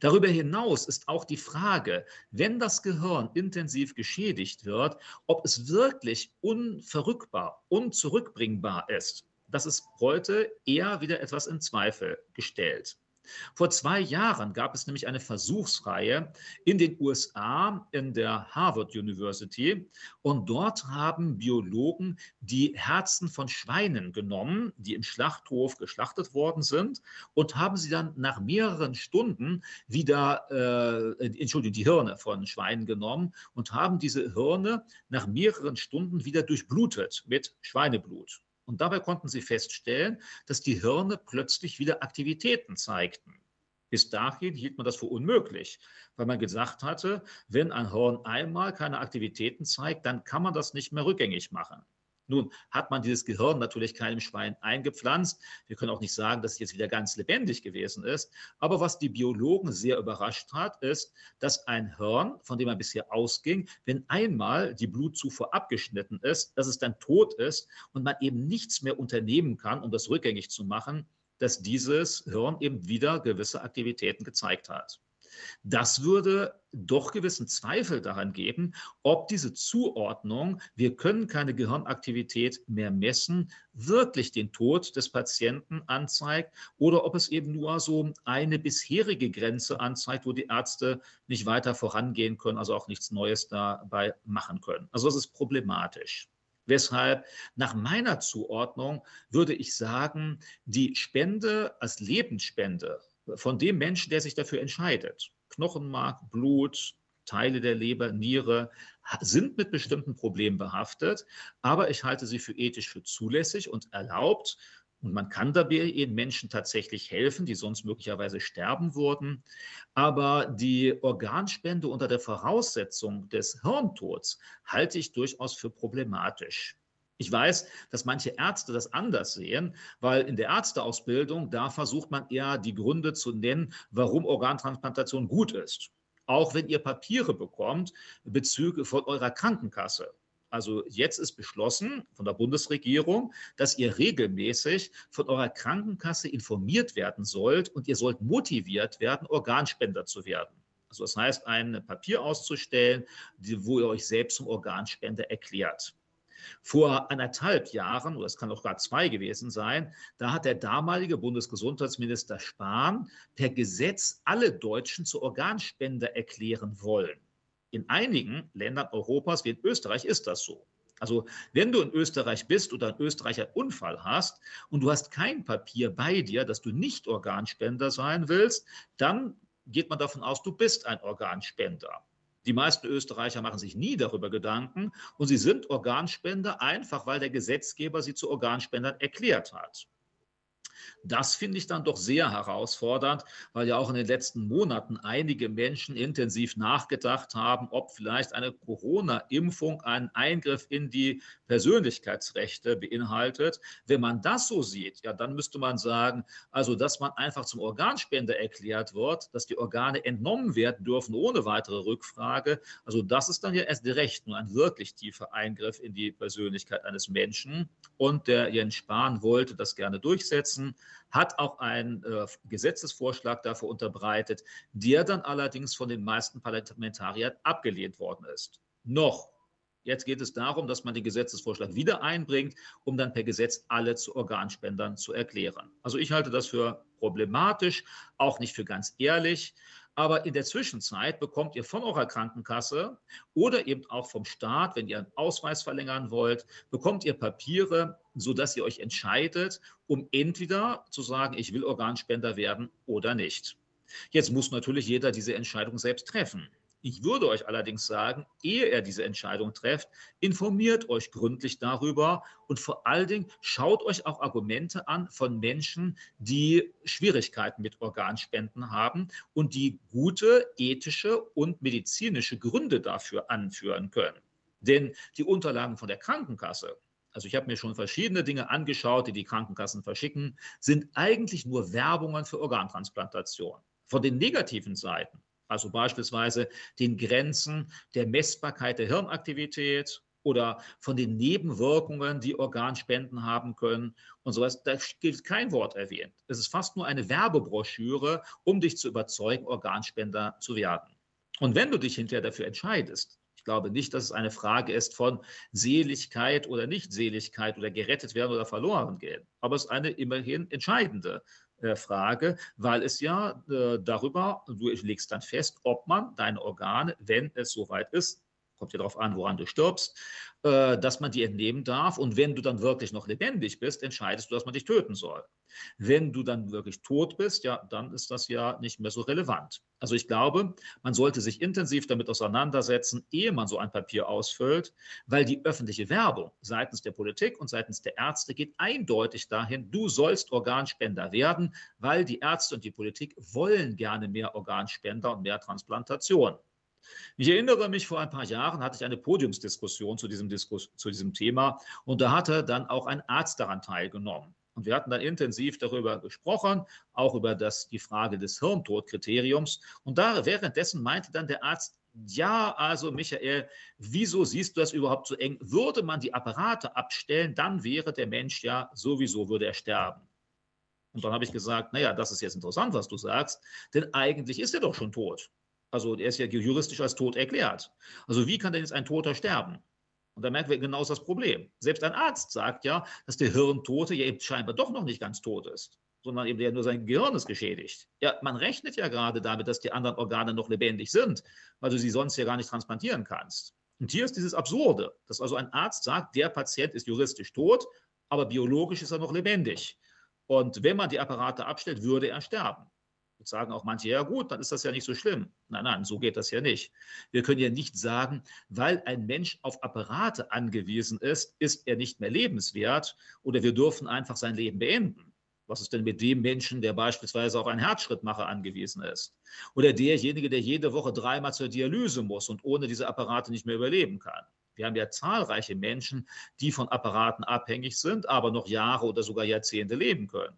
Darüber hinaus ist auch die Frage, wenn das Gehirn intensiv geschädigt wird, ob es wirklich unverrückbar, unzurückbringbar ist das ist heute eher wieder etwas in Zweifel gestellt. Vor zwei Jahren gab es nämlich eine Versuchsreihe in den USA in der Harvard University und dort haben Biologen die Herzen von Schweinen genommen, die im Schlachthof geschlachtet worden sind und haben sie dann nach mehreren Stunden wieder, äh, Entschuldigung, die Hirne von Schweinen genommen und haben diese Hirne nach mehreren Stunden wieder durchblutet mit Schweineblut. Und dabei konnten sie feststellen, dass die Hirne plötzlich wieder Aktivitäten zeigten. Bis dahin hielt man das für unmöglich, weil man gesagt hatte, wenn ein Horn einmal keine Aktivitäten zeigt, dann kann man das nicht mehr rückgängig machen. Nun hat man dieses Gehirn natürlich keinem Schwein eingepflanzt. Wir können auch nicht sagen, dass es jetzt wieder ganz lebendig gewesen ist. Aber was die Biologen sehr überrascht hat, ist, dass ein Hirn, von dem man bisher ausging, wenn einmal die Blutzufuhr abgeschnitten ist, dass es dann tot ist und man eben nichts mehr unternehmen kann, um das rückgängig zu machen, dass dieses Hirn eben wieder gewisse Aktivitäten gezeigt hat. Das würde doch gewissen Zweifel daran geben, ob diese Zuordnung, wir können keine Gehirnaktivität mehr messen, wirklich den Tod des Patienten anzeigt oder ob es eben nur so eine bisherige Grenze anzeigt, wo die Ärzte nicht weiter vorangehen können, also auch nichts Neues dabei machen können. Also das ist problematisch. Weshalb nach meiner Zuordnung würde ich sagen, die Spende als Lebensspende von dem Menschen, der sich dafür entscheidet, Knochenmark, Blut, Teile der Leber, Niere, sind mit bestimmten Problemen behaftet, aber ich halte sie für ethisch für zulässig und erlaubt. Und man kann dabei den Menschen tatsächlich helfen, die sonst möglicherweise sterben würden. Aber die Organspende unter der Voraussetzung des Hirntods halte ich durchaus für problematisch. Ich weiß, dass manche Ärzte das anders sehen, weil in der Ärzteausbildung, da versucht man eher die Gründe zu nennen, warum Organtransplantation gut ist. Auch wenn ihr Papiere bekommt bezüglich von eurer Krankenkasse. Also jetzt ist beschlossen von der Bundesregierung, dass ihr regelmäßig von eurer Krankenkasse informiert werden sollt und ihr sollt motiviert werden, Organspender zu werden. Also das heißt, ein Papier auszustellen, wo ihr euch selbst zum Organspender erklärt. Vor anderthalb Jahren, oder es kann auch gar zwei gewesen sein, da hat der damalige Bundesgesundheitsminister Spahn per Gesetz alle Deutschen zu Organspender erklären wollen. In einigen Ländern Europas, wie in Österreich, ist das so. Also wenn du in Österreich bist oder in Österreich einen Unfall hast und du hast kein Papier bei dir, dass du nicht Organspender sein willst, dann geht man davon aus, du bist ein Organspender. Die meisten Österreicher machen sich nie darüber Gedanken und sie sind Organspender einfach, weil der Gesetzgeber sie zu Organspendern erklärt hat. Das finde ich dann doch sehr herausfordernd, weil ja auch in den letzten Monaten einige Menschen intensiv nachgedacht haben, ob vielleicht eine Corona-Impfung einen Eingriff in die Persönlichkeitsrechte beinhaltet. Wenn man das so sieht, ja, dann müsste man sagen, also dass man einfach zum Organspender erklärt wird, dass die Organe entnommen werden dürfen ohne weitere Rückfrage. Also das ist dann ja erst recht nur ein wirklich tiefer Eingriff in die Persönlichkeit eines Menschen. Und der Jens Spahn wollte das gerne durchsetzen hat auch einen äh, Gesetzesvorschlag dafür unterbreitet, der dann allerdings von den meisten Parlamentariern abgelehnt worden ist. Noch. Jetzt geht es darum, dass man den Gesetzesvorschlag wieder einbringt, um dann per Gesetz alle zu Organspendern zu erklären. Also ich halte das für problematisch, auch nicht für ganz ehrlich. Aber in der Zwischenzeit bekommt ihr von eurer Krankenkasse oder eben auch vom Staat, wenn ihr einen Ausweis verlängern wollt, bekommt ihr Papiere, sodass ihr euch entscheidet, um entweder zu sagen, ich will Organspender werden oder nicht. Jetzt muss natürlich jeder diese Entscheidung selbst treffen. Ich würde euch allerdings sagen, ehe er diese Entscheidung trefft, informiert euch gründlich darüber und vor allen Dingen schaut euch auch Argumente an von Menschen, die Schwierigkeiten mit Organspenden haben und die gute ethische und medizinische Gründe dafür anführen können. Denn die Unterlagen von der Krankenkasse, also ich habe mir schon verschiedene Dinge angeschaut, die die Krankenkassen verschicken, sind eigentlich nur Werbungen für Organtransplantation. Von den negativen Seiten also beispielsweise den Grenzen der Messbarkeit der Hirnaktivität oder von den Nebenwirkungen, die Organspenden haben können und sowas. Da gilt kein Wort erwähnt. Es ist fast nur eine Werbebroschüre, um dich zu überzeugen, Organspender zu werden. Und wenn du dich hinterher dafür entscheidest, Ich glaube nicht, dass es eine Frage ist von Seligkeit oder Nichtseligkeit oder gerettet werden oder verloren gehen. Aber es ist eine immerhin entscheidende Frage, weil es ja äh, darüber, du legst dann fest, ob man deine Organe, wenn es soweit ist, kommt ja darauf an, woran du stirbst, äh, dass man die entnehmen darf. Und wenn du dann wirklich noch lebendig bist, entscheidest du, dass man dich töten soll. Wenn du dann wirklich tot bist, ja, dann ist das ja nicht mehr so relevant. Also ich glaube, man sollte sich intensiv damit auseinandersetzen, ehe man so ein Papier ausfüllt, weil die öffentliche Werbung seitens der Politik und seitens der Ärzte geht eindeutig dahin, du sollst Organspender werden, weil die Ärzte und die Politik wollen gerne mehr Organspender und mehr Transplantation. Ich erinnere mich, vor ein paar Jahren hatte ich eine Podiumsdiskussion zu diesem, Diskus zu diesem Thema und da hatte dann auch ein Arzt daran teilgenommen. Und wir hatten dann intensiv darüber gesprochen, auch über das, die Frage des Hirntodkriteriums. Und da währenddessen meinte dann der Arzt, ja, also Michael, wieso siehst du das überhaupt so eng? Würde man die Apparate abstellen, dann wäre der Mensch ja sowieso, würde er sterben. Und dann habe ich gesagt, naja, das ist jetzt interessant, was du sagst, denn eigentlich ist er doch schon tot. Also er ist ja juristisch als tot erklärt. Also wie kann denn jetzt ein Toter sterben? Und da merken wir genau das Problem. Selbst ein Arzt sagt ja, dass der Hirntote ja eben scheinbar doch noch nicht ganz tot ist, sondern eben der nur sein Gehirn ist geschädigt. Ja, man rechnet ja gerade damit, dass die anderen Organe noch lebendig sind, weil du sie sonst ja gar nicht transplantieren kannst. Und hier ist dieses Absurde, dass also ein Arzt sagt, der Patient ist juristisch tot, aber biologisch ist er noch lebendig. Und wenn man die Apparate abstellt, würde er sterben. Jetzt sagen auch manche, ja gut, dann ist das ja nicht so schlimm. Nein, nein, so geht das ja nicht. Wir können ja nicht sagen, weil ein Mensch auf Apparate angewiesen ist, ist er nicht mehr lebenswert oder wir dürfen einfach sein Leben beenden. Was ist denn mit dem Menschen, der beispielsweise auf einen Herzschrittmacher angewiesen ist? Oder derjenige, der jede Woche dreimal zur Dialyse muss und ohne diese Apparate nicht mehr überleben kann? Wir haben ja zahlreiche Menschen, die von Apparaten abhängig sind, aber noch Jahre oder sogar Jahrzehnte leben können.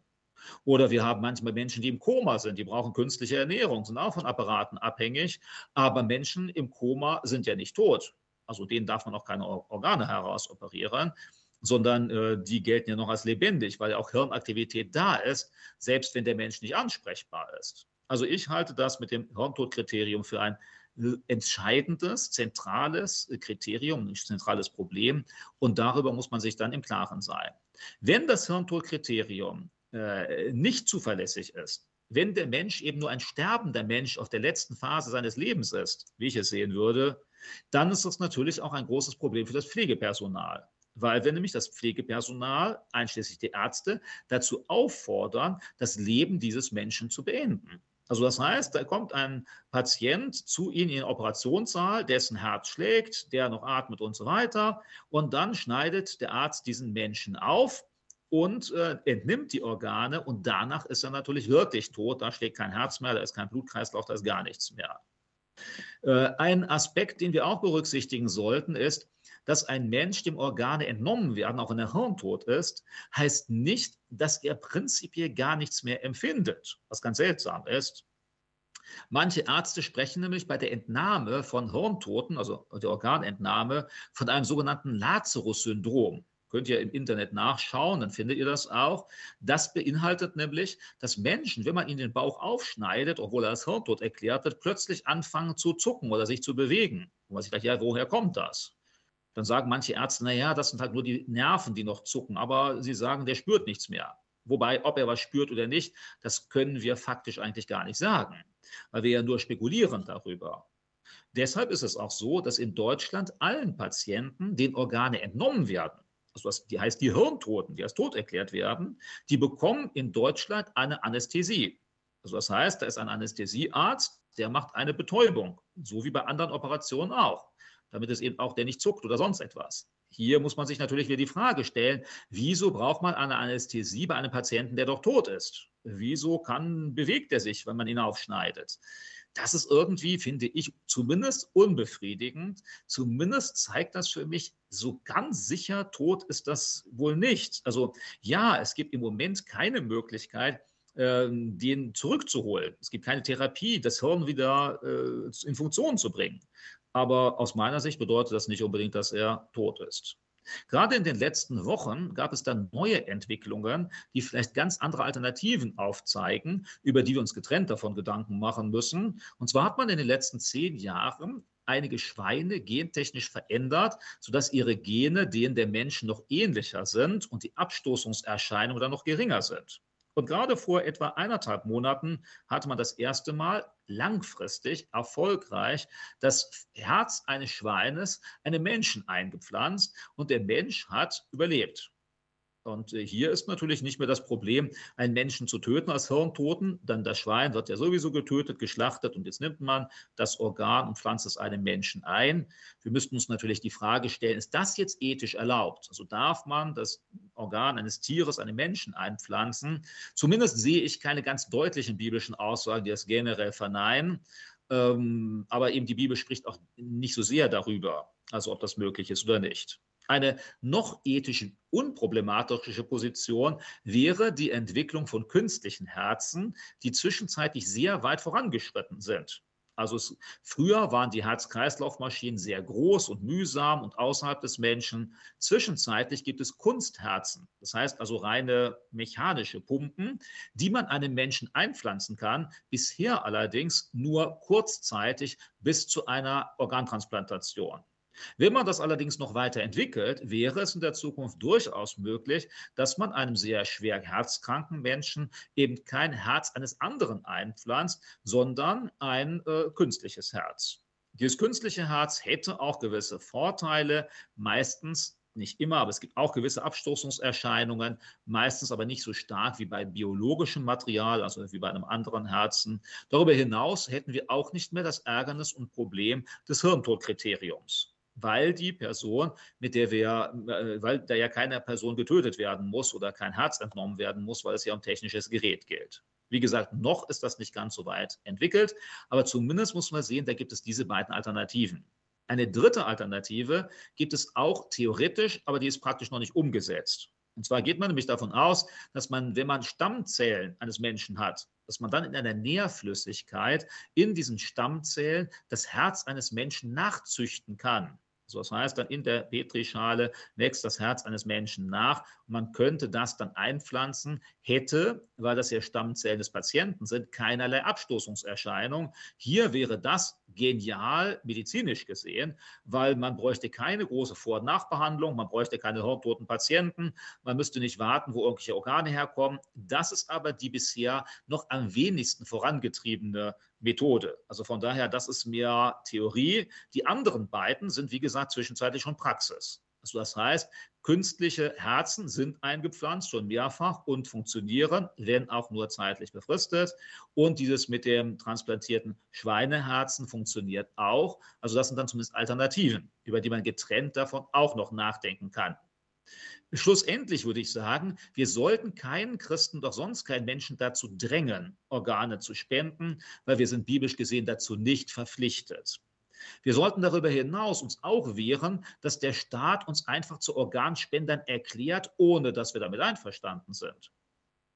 Oder wir haben manchmal Menschen, die im Koma sind, die brauchen künstliche Ernährung, sind auch von Apparaten abhängig. Aber Menschen im Koma sind ja nicht tot. Also denen darf man auch keine Organe herausoperieren, sondern äh, die gelten ja noch als lebendig, weil ja auch Hirnaktivität da ist, selbst wenn der Mensch nicht ansprechbar ist. Also ich halte das mit dem Hirntodkriterium für ein äh, entscheidendes, zentrales Kriterium, ein zentrales Problem. Und darüber muss man sich dann im Klaren sein. Wenn das Hirntodkriterium äh, nicht zuverlässig ist, wenn der Mensch eben nur ein sterbender Mensch auf der letzten Phase seines Lebens ist, wie ich es sehen würde, dann ist das natürlich auch ein großes Problem für das Pflegepersonal. Weil wir nämlich das Pflegepersonal, einschließlich die Ärzte, dazu auffordern, das Leben dieses Menschen zu beenden. Also das heißt, da kommt ein Patient zu Ihnen in den Operationssaal, dessen Herz schlägt, der noch atmet und so weiter. Und dann schneidet der Arzt diesen Menschen auf und äh, entnimmt die Organe und danach ist er natürlich wirklich tot. Da schlägt kein Herz mehr, da ist kein Blutkreislauf, da ist gar nichts mehr. Äh, ein Aspekt, den wir auch berücksichtigen sollten, ist, dass ein Mensch dem Organe entnommen werden, auch wenn er hirntot ist, heißt nicht, dass er prinzipiell gar nichts mehr empfindet, was ganz seltsam ist. Manche Ärzte sprechen nämlich bei der Entnahme von Hirntoten, also der Organentnahme, von einem sogenannten Lazarus-Syndrom. Könnt ihr im Internet nachschauen, dann findet ihr das auch. Das beinhaltet nämlich, dass Menschen, wenn man ihnen den Bauch aufschneidet, obwohl er als Hirntod erklärt wird, plötzlich anfangen zu zucken oder sich zu bewegen. Und man sich sagt, ja, woher kommt das? Dann sagen manche Ärzte, naja, das sind halt nur die Nerven, die noch zucken, aber sie sagen, der spürt nichts mehr. Wobei, ob er was spürt oder nicht, das können wir faktisch eigentlich gar nicht sagen, weil wir ja nur spekulieren darüber. Deshalb ist es auch so, dass in Deutschland allen Patienten, den Organe entnommen werden, also das, die heißt die Hirntoten, die als tot erklärt werden, die bekommen in Deutschland eine Anästhesie. Also das heißt, da ist ein Anästhesiearzt, der macht eine Betäubung, so wie bei anderen Operationen auch, damit es eben auch der nicht zuckt oder sonst etwas. Hier muss man sich natürlich wieder die Frage stellen, wieso braucht man eine Anästhesie bei einem Patienten, der doch tot ist? Wieso kann, bewegt er sich, wenn man ihn aufschneidet? Das ist irgendwie, finde ich, zumindest unbefriedigend. Zumindest zeigt das für mich, so ganz sicher tot ist das wohl nicht. Also ja, es gibt im Moment keine Möglichkeit, ähm, den zurückzuholen. Es gibt keine Therapie, das Hirn wieder äh, in Funktion zu bringen. Aber aus meiner Sicht bedeutet das nicht unbedingt, dass er tot ist. Gerade in den letzten Wochen gab es dann neue Entwicklungen, die vielleicht ganz andere Alternativen aufzeigen, über die wir uns getrennt davon Gedanken machen müssen. Und zwar hat man in den letzten zehn Jahren einige Schweine gentechnisch verändert, sodass ihre Gene denen der Menschen noch ähnlicher sind und die Abstoßungserscheinungen dann noch geringer sind. Und gerade vor etwa eineinhalb Monaten hatte man das erste Mal langfristig erfolgreich das Herz eines Schweines einem Menschen eingepflanzt und der Mensch hat überlebt. Und äh, hier ist natürlich nicht mehr das Problem, einen Menschen zu töten als Hirntoten, denn das Schwein wird ja sowieso getötet, geschlachtet und jetzt nimmt man das Organ und pflanzt es einem Menschen ein. Wir müssten uns natürlich die Frage stellen, ist das jetzt ethisch erlaubt? Also darf man das Organ eines Tieres einem Menschen einpflanzen? Zumindest sehe ich keine ganz deutlichen biblischen Aussagen, die das generell verneinen. Ähm, aber eben die Bibel spricht auch nicht so sehr darüber, also ob das möglich ist oder nicht. Eine noch ethisch unproblematische Position wäre die Entwicklung von künstlichen Herzen, die zwischenzeitlich sehr weit vorangeschritten sind. Also es, früher waren die Herz-Kreislauf-Maschinen sehr groß und mühsam und außerhalb des Menschen. Zwischenzeitlich gibt es Kunstherzen, das heißt also reine mechanische Pumpen, die man einem Menschen einpflanzen kann, bisher allerdings nur kurzzeitig bis zu einer Organtransplantation. Wenn man das allerdings noch weiter entwickelt, wäre es in der Zukunft durchaus möglich, dass man einem sehr schwer herzkranken Menschen eben kein Herz eines anderen einpflanzt, sondern ein äh, künstliches Herz. Dieses künstliche Herz hätte auch gewisse Vorteile, meistens nicht immer, aber es gibt auch gewisse Abstoßungserscheinungen, meistens aber nicht so stark wie bei biologischem Material, also wie bei einem anderen Herzen. Darüber hinaus hätten wir auch nicht mehr das Ärgernis und Problem des Hirntodkriteriums weil die Person, mit der wir, äh, weil da ja keine Person getötet werden muss oder kein Herz entnommen werden muss, weil es ja um technisches Gerät geht. Wie gesagt, noch ist das nicht ganz so weit entwickelt, aber zumindest muss man sehen, da gibt es diese beiden Alternativen. Eine dritte Alternative gibt es auch theoretisch, aber die ist praktisch noch nicht umgesetzt. Und zwar geht man nämlich davon aus, dass man, wenn man Stammzellen eines Menschen hat, dass man dann in einer Nährflüssigkeit in diesen Stammzellen das Herz eines Menschen nachzüchten kann. So, das heißt, dann in der Petrischale wächst das Herz eines Menschen nach man könnte das dann einpflanzen, hätte, weil das ja Stammzellen des Patienten sind, keinerlei Abstoßungserscheinung. Hier wäre das genial medizinisch gesehen, weil man bräuchte keine große Vor- und Nachbehandlung, man bräuchte keine hirntoten Patienten, man müsste nicht warten, wo irgendwelche Organe herkommen. Das ist aber die bisher noch am wenigsten vorangetriebene Methode. Also von daher, das ist mehr Theorie. Die anderen beiden sind, wie gesagt, zwischenzeitlich schon Praxis. Also das heißt, künstliche Herzen sind eingepflanzt schon mehrfach und funktionieren, wenn auch nur zeitlich befristet. Und dieses mit dem transplantierten Schweineherzen funktioniert auch. Also das sind dann zumindest Alternativen, über die man getrennt davon auch noch nachdenken kann. Schlussendlich würde ich sagen, wir sollten keinen Christen, doch sonst keinen Menschen dazu drängen, Organe zu spenden, weil wir sind biblisch gesehen dazu nicht verpflichtet. Wir sollten darüber hinaus uns auch wehren, dass der Staat uns einfach zu Organspendern erklärt, ohne dass wir damit einverstanden sind.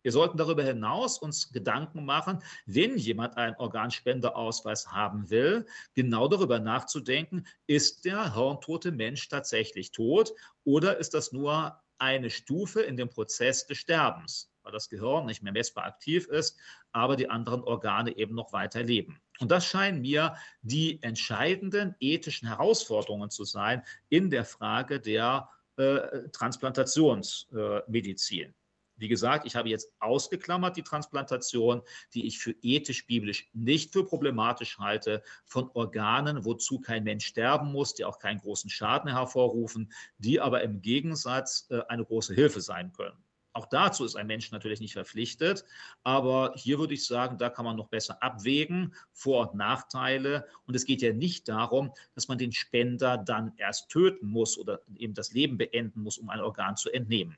Wir sollten darüber hinaus uns Gedanken machen, wenn jemand einen Organspenderausweis haben will, genau darüber nachzudenken, ist der hirntote Mensch tatsächlich tot oder ist das nur eine Stufe in dem Prozess des Sterbens, weil das Gehirn nicht mehr messbar aktiv ist, aber die anderen Organe eben noch weiter leben. Und das scheinen mir die entscheidenden ethischen Herausforderungen zu sein in der Frage der äh, Transplantationsmedizin. Wie gesagt, ich habe jetzt ausgeklammert die Transplantation, die ich für ethisch-biblisch nicht für problematisch halte, von Organen, wozu kein Mensch sterben muss, die auch keinen großen Schaden hervorrufen, die aber im Gegensatz äh, eine große Hilfe sein können. Auch dazu ist ein Mensch natürlich nicht verpflichtet, aber hier würde ich sagen, da kann man noch besser abwägen, Vor- und Nachteile. Und es geht ja nicht darum, dass man den Spender dann erst töten muss oder eben das Leben beenden muss, um ein Organ zu entnehmen.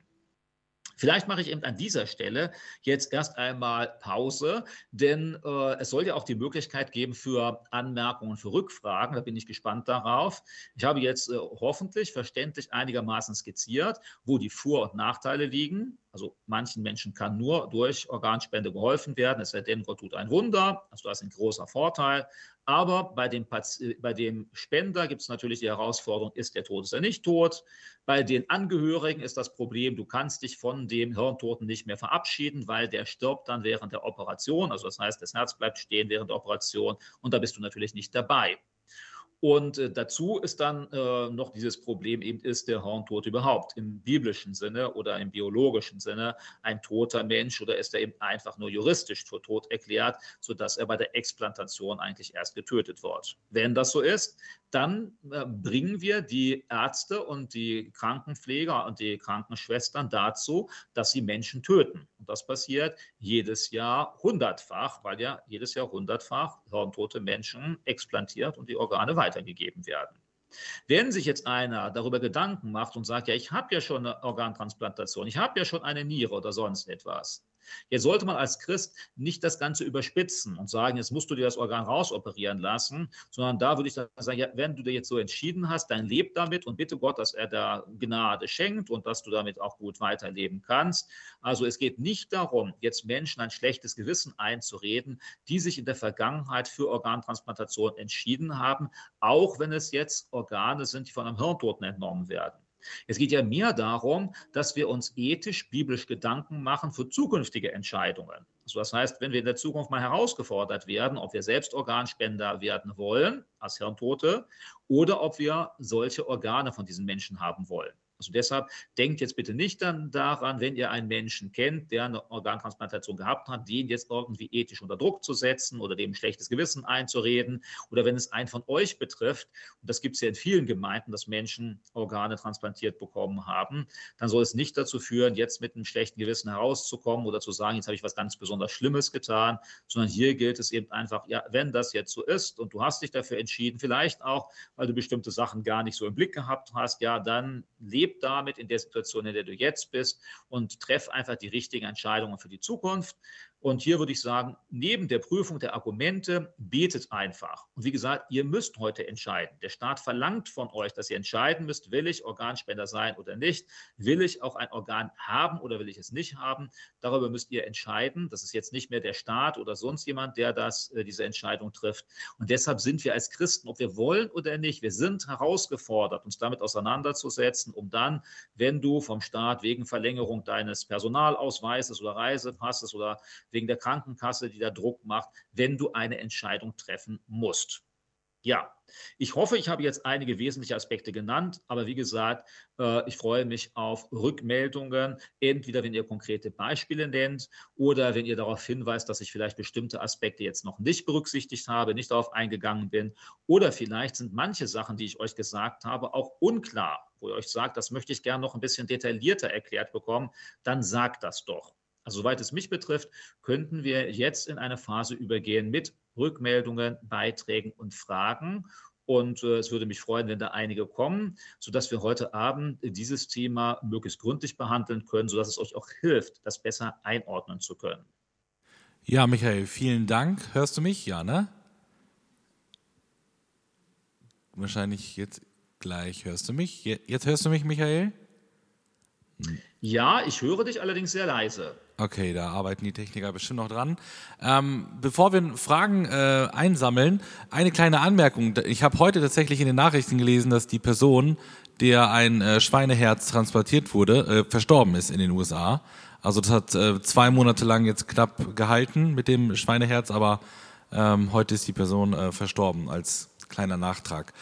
Vielleicht mache ich eben an dieser Stelle jetzt erst einmal Pause, denn äh, es soll ja auch die Möglichkeit geben für Anmerkungen, für Rückfragen. Da bin ich gespannt darauf. Ich habe jetzt äh, hoffentlich verständlich einigermaßen skizziert, wo die Vor- und Nachteile liegen. Also manchen Menschen kann nur durch Organspende geholfen werden, es sei denn, Gott tut ein Wunder. Also das ist ein großer Vorteil. Aber bei dem, bei dem Spender gibt es natürlich die Herausforderung, ist der tot, ist er nicht tot. Bei den Angehörigen ist das Problem, du kannst dich von dem Hirntoten nicht mehr verabschieden, weil der stirbt dann während der Operation. Also das heißt, das Herz bleibt stehen während der Operation und da bist du natürlich nicht dabei. Und äh, dazu ist dann äh, noch dieses Problem eben, ist der Horntod überhaupt im biblischen Sinne oder im biologischen Sinne ein toter Mensch oder ist er eben einfach nur juristisch für tot erklärt, sodass er bei der Explantation eigentlich erst getötet wird. Wenn das so ist, dann äh, bringen wir die Ärzte und die Krankenpfleger und die Krankenschwestern dazu, dass sie Menschen töten. Und das passiert jedes Jahr hundertfach, weil ja jedes Jahr hundertfach hirntote Menschen explantiert und die Organe weitergegeben werden. Wenn sich jetzt einer darüber Gedanken macht und sagt, ja, ich habe ja schon eine Organtransplantation, ich habe ja schon eine Niere oder sonst etwas, Jetzt sollte man als Christ nicht das Ganze überspitzen und sagen, jetzt musst du dir das Organ rausoperieren lassen, sondern da würde ich sagen, ja, wenn du dir jetzt so entschieden hast, dann leb damit und bitte Gott, dass er da Gnade schenkt und dass du damit auch gut weiterleben kannst. Also es geht nicht darum, jetzt Menschen ein schlechtes Gewissen einzureden, die sich in der Vergangenheit für Organtransplantation entschieden haben, auch wenn es jetzt Organe sind, die von einem Hirntoten entnommen werden. Es geht ja mehr darum, dass wir uns ethisch, biblisch Gedanken machen für zukünftige Entscheidungen. Also das heißt, wenn wir in der Zukunft mal herausgefordert werden, ob wir selbst Organspender werden wollen als Hirntote oder ob wir solche Organe von diesen Menschen haben wollen. Also deshalb denkt jetzt bitte nicht dann daran, wenn ihr einen Menschen kennt, der eine Organtransplantation gehabt hat, den jetzt irgendwie ethisch unter Druck zu setzen oder dem schlechtes Gewissen einzureden. Oder wenn es einen von euch betrifft, und das gibt es ja in vielen Gemeinden, dass Menschen Organe transplantiert bekommen haben, dann soll es nicht dazu führen, jetzt mit einem schlechten Gewissen herauszukommen oder zu sagen, jetzt habe ich was ganz besonders Schlimmes getan, sondern hier gilt es eben einfach, ja, wenn das jetzt so ist und du hast dich dafür entschieden, vielleicht auch, weil du bestimmte Sachen gar nicht so im Blick gehabt hast, ja, dann lebe leb damit in der Situation, in der du jetzt bist und treff einfach die richtigen Entscheidungen für die Zukunft. Und hier würde ich sagen, neben der Prüfung der Argumente, betet einfach. Und wie gesagt, ihr müsst heute entscheiden. Der Staat verlangt von euch, dass ihr entscheiden müsst, will ich Organspender sein oder nicht? Will ich auch ein Organ haben oder will ich es nicht haben? Darüber müsst ihr entscheiden. Das ist jetzt nicht mehr der Staat oder sonst jemand, der das, äh, diese Entscheidung trifft. Und deshalb sind wir als Christen, ob wir wollen oder nicht, wir sind herausgefordert, uns damit auseinanderzusetzen, um dann, wenn du vom Staat wegen Verlängerung deines Personalausweises oder Reisepasses oder wegen der Krankenkasse, die da Druck macht, wenn du eine Entscheidung treffen musst. Ja, ich hoffe, ich habe jetzt einige wesentliche Aspekte genannt, aber wie gesagt, äh, ich freue mich auf Rückmeldungen, entweder wenn ihr konkrete Beispiele nennt oder wenn ihr darauf hinweist, dass ich vielleicht bestimmte Aspekte jetzt noch nicht berücksichtigt habe, nicht darauf eingegangen bin oder vielleicht sind manche Sachen, die ich euch gesagt habe, auch unklar, wo ihr euch sagt, das möchte ich gerne noch ein bisschen detaillierter erklärt bekommen, dann sagt das doch. Also soweit es mich betrifft, könnten wir jetzt in eine Phase übergehen mit Rückmeldungen, Beiträgen und Fragen. Und äh, es würde mich freuen, wenn da einige kommen, sodass wir heute Abend dieses Thema möglichst gründlich behandeln können, sodass es euch auch hilft, das besser einordnen zu können. Ja, Michael, vielen Dank. Hörst du mich? Ja, ne? Wahrscheinlich jetzt gleich hörst du mich. Jetzt hörst du mich, Michael? Ja, ich höre dich allerdings sehr leise. Okay, da arbeiten die Techniker bestimmt noch dran. Ähm, bevor wir Fragen äh, einsammeln, eine kleine Anmerkung. Ich habe heute tatsächlich in den Nachrichten gelesen, dass die Person, der ein äh, Schweineherz transplantiert wurde, äh, verstorben ist in den USA. Also das hat äh, zwei Monate lang jetzt knapp gehalten mit dem Schweineherz, aber ähm, heute ist die Person äh, verstorben als kleiner Nachtrag.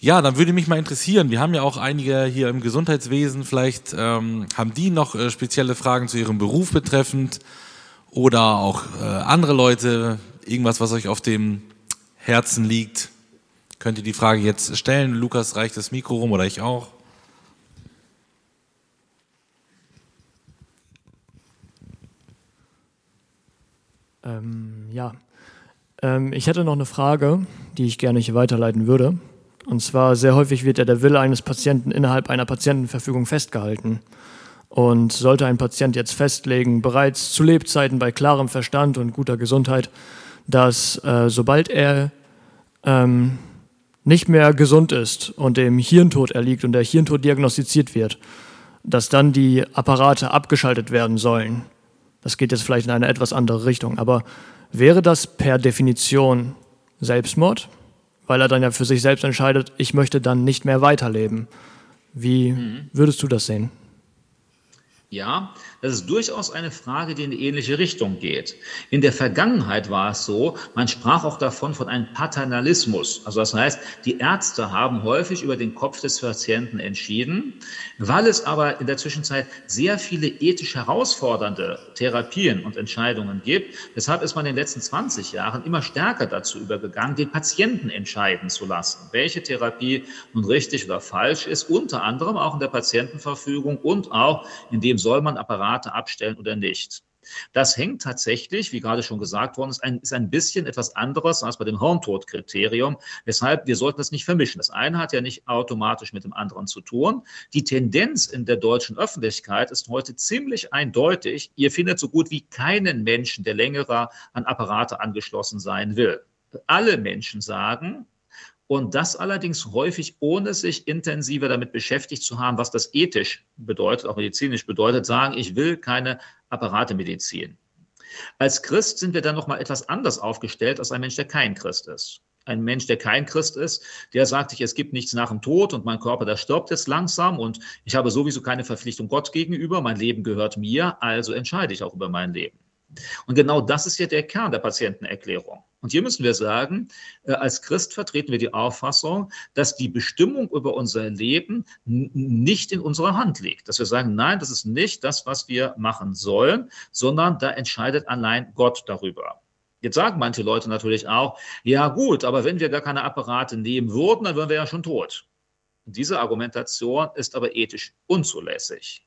Ja, dann würde mich mal interessieren, wir haben ja auch einige hier im Gesundheitswesen, vielleicht ähm, haben die noch äh, spezielle Fragen zu ihrem Beruf betreffend oder auch äh, andere Leute, irgendwas, was euch auf dem Herzen liegt. Könnt ihr die Frage jetzt stellen? Lukas reicht das Mikro rum oder ich auch? Ähm, ja, ähm, ich hätte noch eine Frage, die ich gerne hier weiterleiten würde. Und zwar sehr häufig wird ja der Wille eines Patienten innerhalb einer Patientenverfügung festgehalten. Und sollte ein Patient jetzt festlegen, bereits zu Lebzeiten bei klarem Verstand und guter Gesundheit, dass äh, sobald er ähm, nicht mehr gesund ist und dem Hirntod erliegt und der Hirntod diagnostiziert wird, dass dann die Apparate abgeschaltet werden sollen. Das geht jetzt vielleicht in eine etwas andere Richtung, aber wäre das per Definition Selbstmord? weil er dann ja für sich selbst entscheidet, ich möchte dann nicht mehr weiterleben. Wie mhm. würdest du das sehen? Ja, das ist durchaus eine Frage, die in die ähnliche Richtung geht. In der Vergangenheit war es so, man sprach auch davon von einem Paternalismus. Also das heißt, die Ärzte haben häufig über den Kopf des Patienten entschieden, weil es aber in der Zwischenzeit sehr viele ethisch herausfordernde Therapien und Entscheidungen gibt. Deshalb ist man in den letzten 20 Jahren immer stärker dazu übergegangen, den Patienten entscheiden zu lassen, welche Therapie nun richtig oder falsch ist, unter anderem auch in der Patientenverfügung und auch in dem soll man Apparate abstellen oder nicht. Das hängt tatsächlich, wie gerade schon gesagt worden ist, ein, ist ein bisschen etwas anderes als bei dem Hirntodkriterium, weshalb wir sollten das nicht vermischen. Das eine hat ja nicht automatisch mit dem anderen zu tun. Die Tendenz in der deutschen Öffentlichkeit ist heute ziemlich eindeutig. Ihr findet so gut wie keinen Menschen, der längerer an Apparate angeschlossen sein will. Alle Menschen sagen, und das allerdings häufig ohne sich intensiver damit beschäftigt zu haben, was das ethisch bedeutet, auch medizinisch bedeutet, sagen, ich will keine Apparatemedizin. Als Christ sind wir dann nochmal etwas anders aufgestellt als ein Mensch, der kein Christ ist. Ein Mensch, der kein Christ ist, der sagt sich, es gibt nichts nach dem Tod und mein Körper, der stirbt jetzt langsam und ich habe sowieso keine Verpflichtung Gott gegenüber, mein Leben gehört mir, also entscheide ich auch über mein Leben. Und genau das ist ja der Kern der Patientenerklärung. Und hier müssen wir sagen, äh, als Christ vertreten wir die Auffassung, dass die Bestimmung über unser Leben nicht in unserer Hand liegt. Dass wir sagen, nein, das ist nicht das, was wir machen sollen, sondern da entscheidet allein Gott darüber. Jetzt sagen manche Leute natürlich auch, ja gut, aber wenn wir gar keine Apparate nehmen würden, dann wären wir ja schon tot. Diese Argumentation ist aber ethisch unzulässig.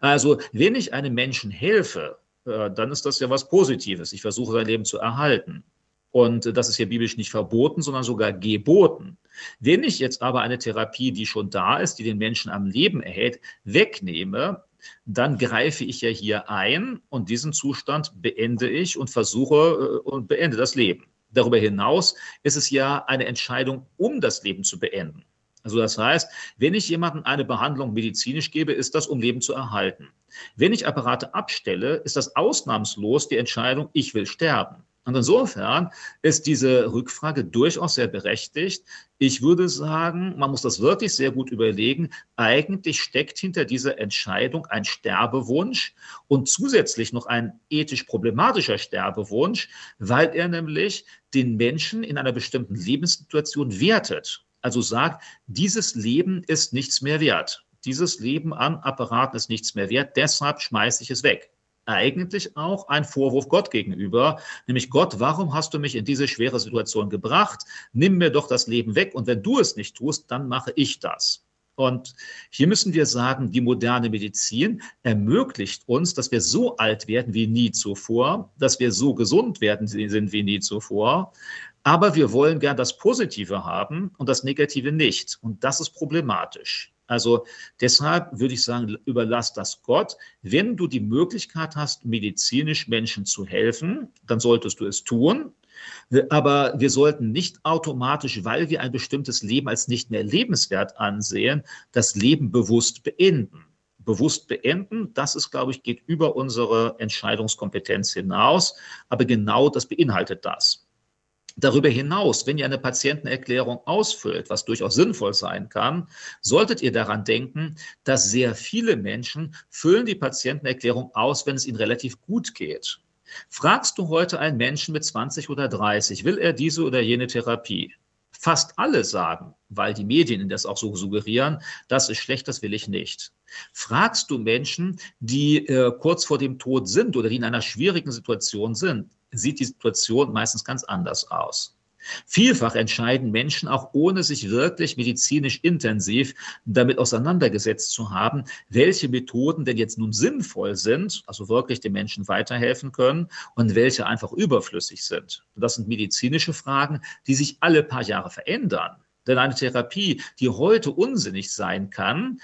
Also, wenn ich einem Menschen helfe, äh, dann ist das ja was Positives. Ich versuche sein Leben zu erhalten. Und das ist hier biblisch nicht verboten, sondern sogar geboten. Wenn ich jetzt aber eine Therapie, die schon da ist, die den Menschen am Leben erhält, wegnehme, dann greife ich ja hier ein und diesen Zustand beende ich und versuche äh, und beende das Leben. Darüber hinaus ist es ja eine Entscheidung, um das Leben zu beenden. Also das heißt, wenn ich jemandem eine Behandlung medizinisch gebe, ist das, um Leben zu erhalten. Wenn ich Apparate abstelle, ist das ausnahmslos die Entscheidung, ich will sterben. Und insofern ist diese Rückfrage durchaus sehr berechtigt. Ich würde sagen, man muss das wirklich sehr gut überlegen. Eigentlich steckt hinter dieser Entscheidung ein Sterbewunsch und zusätzlich noch ein ethisch problematischer Sterbewunsch, weil er nämlich den Menschen in einer bestimmten Lebenssituation wertet. Also sagt, dieses Leben ist nichts mehr wert. Dieses Leben an Apparaten ist nichts mehr wert, deshalb schmeiße ich es weg eigentlich auch ein Vorwurf Gott gegenüber, nämlich Gott, warum hast du mich in diese schwere Situation gebracht? Nimm mir doch das Leben weg und wenn du es nicht tust, dann mache ich das. Und hier müssen wir sagen, die moderne Medizin ermöglicht uns, dass wir so alt werden wie nie zuvor, dass wir so gesund werden sind wie nie zuvor. Aber wir wollen gern das Positive haben und das Negative nicht. Und das ist problematisch. Also deshalb würde ich sagen, überlass das Gott. Wenn du die Möglichkeit hast, medizinisch Menschen zu helfen, dann solltest du es tun. Aber wir sollten nicht automatisch, weil wir ein bestimmtes Leben als nicht mehr lebenswert ansehen, das Leben bewusst beenden. Bewusst beenden, das ist, glaube ich, geht über unsere Entscheidungskompetenz hinaus. Aber genau das beinhaltet das. Darüber hinaus, wenn ihr eine Patientenerklärung ausfüllt, was durchaus sinnvoll sein kann, solltet ihr daran denken, dass sehr viele Menschen füllen die Patientenerklärung aus, wenn es ihnen relativ gut geht. Fragst du heute einen Menschen mit 20 oder 30, will er diese oder jene Therapie? Fast alle sagen, weil die Medien das auch so suggerieren, das ist schlecht, das will ich nicht. Fragst du Menschen, die äh, kurz vor dem Tod sind oder die in einer schwierigen Situation sind, sieht die Situation meistens ganz anders aus. Vielfach entscheiden Menschen auch ohne sich wirklich medizinisch intensiv damit auseinandergesetzt zu haben, welche Methoden denn jetzt nun sinnvoll sind, also wirklich den Menschen weiterhelfen können und welche einfach überflüssig sind. Das sind medizinische Fragen, die sich alle paar Jahre verändern. Denn eine Therapie, die heute unsinnig sein kann,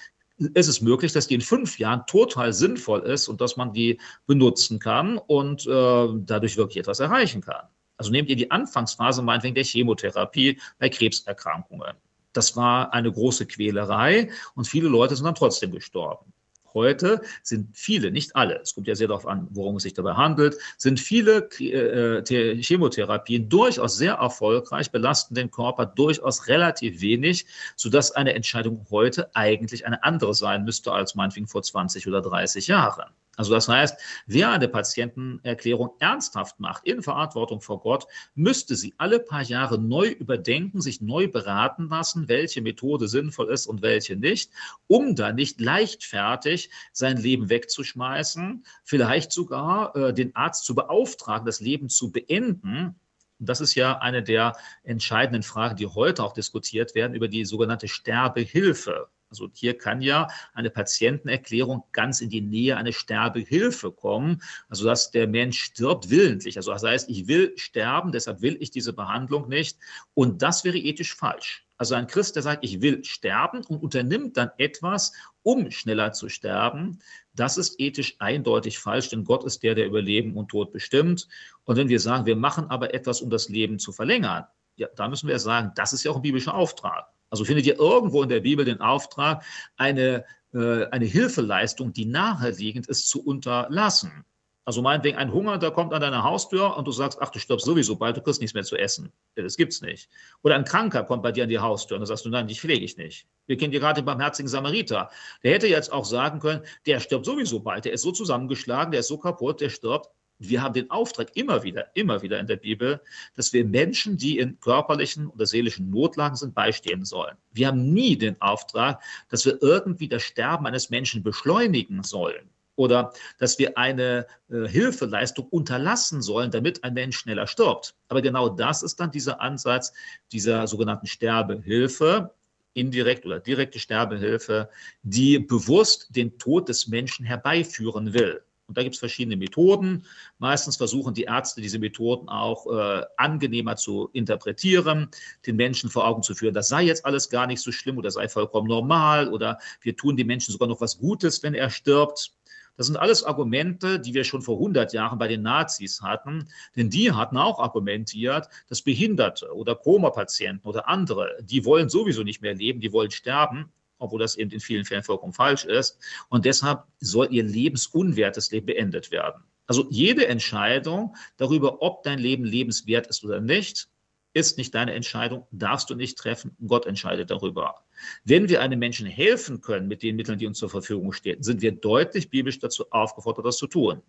ist es möglich, dass die in fünf Jahren total sinnvoll ist und dass man die benutzen kann und äh, dadurch wirklich etwas erreichen kann. Also nehmt ihr die Anfangsphase meinetwegen der Chemotherapie bei Krebserkrankungen. Das war eine große Quälerei und viele Leute sind dann trotzdem gestorben. Heute sind viele, nicht alle, es kommt ja sehr darauf an, worum es sich dabei handelt, sind viele äh, Chemotherapien durchaus sehr erfolgreich, belasten den Körper durchaus relativ wenig, sodass eine Entscheidung heute eigentlich eine andere sein müsste als meinetwegen vor 20 oder 30 Jahren. Also das heißt, wer eine Patientenerklärung ernsthaft macht, in Verantwortung vor Gott, müsste sie alle paar Jahre neu überdenken, sich neu beraten lassen, welche Methode sinnvoll ist und welche nicht, um dann nicht leichtfertig sein Leben wegzuschmeißen, vielleicht sogar äh, den Arzt zu beauftragen, das Leben zu beenden, das ist ja eine der entscheidenden Fragen, die heute auch diskutiert werden über die sogenannte Sterbehilfe. Also hier kann ja eine Patientenerklärung ganz in die Nähe einer Sterbehilfe kommen, also dass der Mensch stirbt willentlich. Also das heißt, ich will sterben, deshalb will ich diese Behandlung nicht. Und das wäre ethisch falsch. Also ein Christ, der sagt, ich will sterben und unternimmt dann etwas, um schneller zu sterben, das ist ethisch eindeutig falsch, denn Gott ist der, der über Leben und Tod bestimmt. Und wenn wir sagen, wir machen aber etwas, um das Leben zu verlängern, ja, da müssen wir sagen, das ist ja auch ein biblischer Auftrag. Also findet ihr irgendwo in der Bibel den Auftrag, eine, äh, eine Hilfeleistung, die naheliegend ist, zu unterlassen. Also meinetwegen ein Hunger, der kommt an deine Haustür und du sagst, ach, du stirbst sowieso bald, du kriegst nichts mehr zu essen. Das gibt's nicht. Oder ein Kranker kommt bei dir an die Haustür und dann sagst du, nein, dich pflege ich nicht. Wir kennen hier gerade den barmherzigen Samariter. Der hätte jetzt auch sagen können, der stirbt sowieso bald, der ist so zusammengeschlagen, der ist so kaputt, der stirbt wir haben den Auftrag immer wieder, immer wieder in der Bibel, dass wir Menschen, die in körperlichen oder seelischen Notlagen sind, beistehen sollen. Wir haben nie den Auftrag, dass wir irgendwie das Sterben eines Menschen beschleunigen sollen oder dass wir eine äh, Hilfeleistung unterlassen sollen, damit ein Mensch schneller stirbt. Aber genau das ist dann dieser Ansatz dieser sogenannten Sterbehilfe, indirekt oder direkte Sterbehilfe, die bewusst den Tod des Menschen herbeiführen will. Und da gibt es verschiedene Methoden. Meistens versuchen die Ärzte, diese Methoden auch äh, angenehmer zu interpretieren, den Menschen vor Augen zu führen, das sei jetzt alles gar nicht so schlimm oder sei vollkommen normal oder wir tun dem Menschen sogar noch was Gutes, wenn er stirbt. Das sind alles Argumente, die wir schon vor 100 Jahren bei den Nazis hatten, denn die hatten auch argumentiert, dass Behinderte oder Koma-Patienten oder andere, die wollen sowieso nicht mehr leben, die wollen sterben obwohl das eben in vielen Fällen vollkommen falsch ist. Und deshalb soll ihr lebensunwertes Leben beendet werden. Also jede Entscheidung darüber, ob dein Leben lebenswert ist oder nicht, ist nicht deine Entscheidung, darfst du nicht treffen. Gott entscheidet darüber. Wenn wir einem Menschen helfen können mit den Mitteln, die uns zur Verfügung stehen, sind wir deutlich biblisch dazu aufgefordert, das zu tun.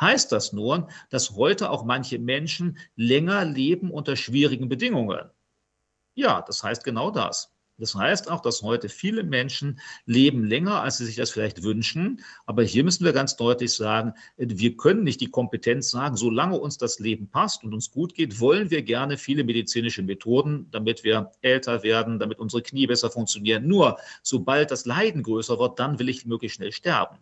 Heißt das nun, dass heute auch manche Menschen länger leben unter schwierigen Bedingungen? Ja, das heißt genau das. Das heißt auch, dass heute viele Menschen leben länger, als sie sich das vielleicht wünschen. Aber hier müssen wir ganz deutlich sagen, wir können nicht die Kompetenz sagen, solange uns das Leben passt und uns gut geht, wollen wir gerne viele medizinische Methoden, damit wir älter werden, damit unsere Knie besser funktionieren. Nur sobald das Leiden größer wird, dann will ich möglichst schnell sterben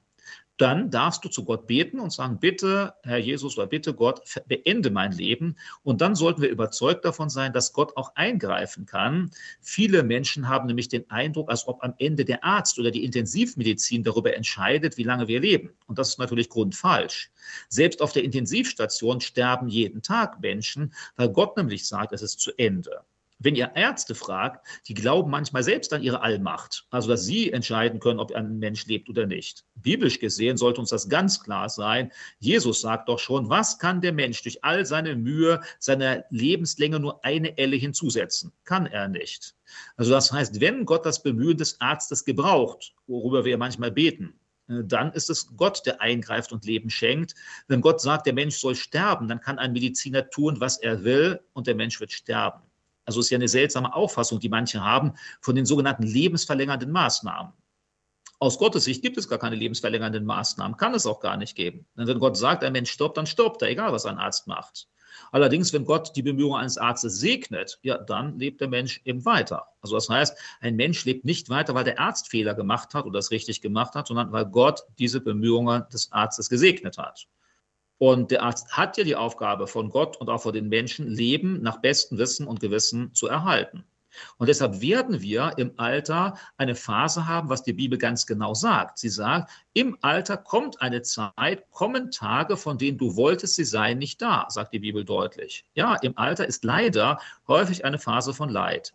dann darfst du zu Gott beten und sagen, bitte, Herr Jesus oder bitte Gott, beende mein Leben. Und dann sollten wir überzeugt davon sein, dass Gott auch eingreifen kann. Viele Menschen haben nämlich den Eindruck, als ob am Ende der Arzt oder die Intensivmedizin darüber entscheidet, wie lange wir leben. Und das ist natürlich grundfalsch. Selbst auf der Intensivstation sterben jeden Tag Menschen, weil Gott nämlich sagt, es ist zu Ende. Wenn ihr Ärzte fragt, die glauben manchmal selbst an ihre Allmacht, also dass sie entscheiden können, ob ein Mensch lebt oder nicht. Biblisch gesehen sollte uns das ganz klar sein. Jesus sagt doch schon, was kann der Mensch durch all seine Mühe, seiner Lebenslänge nur eine Elle hinzusetzen? Kann er nicht. Also das heißt, wenn Gott das Bemühen des Arztes gebraucht, worüber wir manchmal beten, äh, dann ist es Gott, der eingreift und Leben schenkt. Wenn Gott sagt, der Mensch soll sterben, dann kann ein Mediziner tun, was er will und der Mensch wird sterben. Also ist ja eine seltsame Auffassung, die manche haben von den sogenannten lebensverlängernden Maßnahmen. Aus Gottes Sicht gibt es gar keine lebensverlängernden Maßnahmen, kann es auch gar nicht geben. Denn wenn Gott sagt, ein Mensch stirbt, dann stirbt er, egal was ein Arzt macht. Allerdings, wenn Gott die Bemühungen eines Arztes segnet, ja, dann lebt der Mensch eben weiter. Also das heißt, ein Mensch lebt nicht weiter, weil der Arzt Fehler gemacht hat oder das richtig gemacht hat, sondern weil Gott diese Bemühungen des Arztes gesegnet hat. Und der Arzt hat ja die Aufgabe von Gott und auch von den Menschen, Leben nach bestem Wissen und Gewissen zu erhalten. Und deshalb werden wir im Alter eine Phase haben, was die Bibel ganz genau sagt. Sie sagt, im Alter kommt eine Zeit, kommen Tage, von denen du wolltest, sie seien nicht da, sagt die Bibel deutlich. Ja, im Alter ist leider häufig eine Phase von Leid.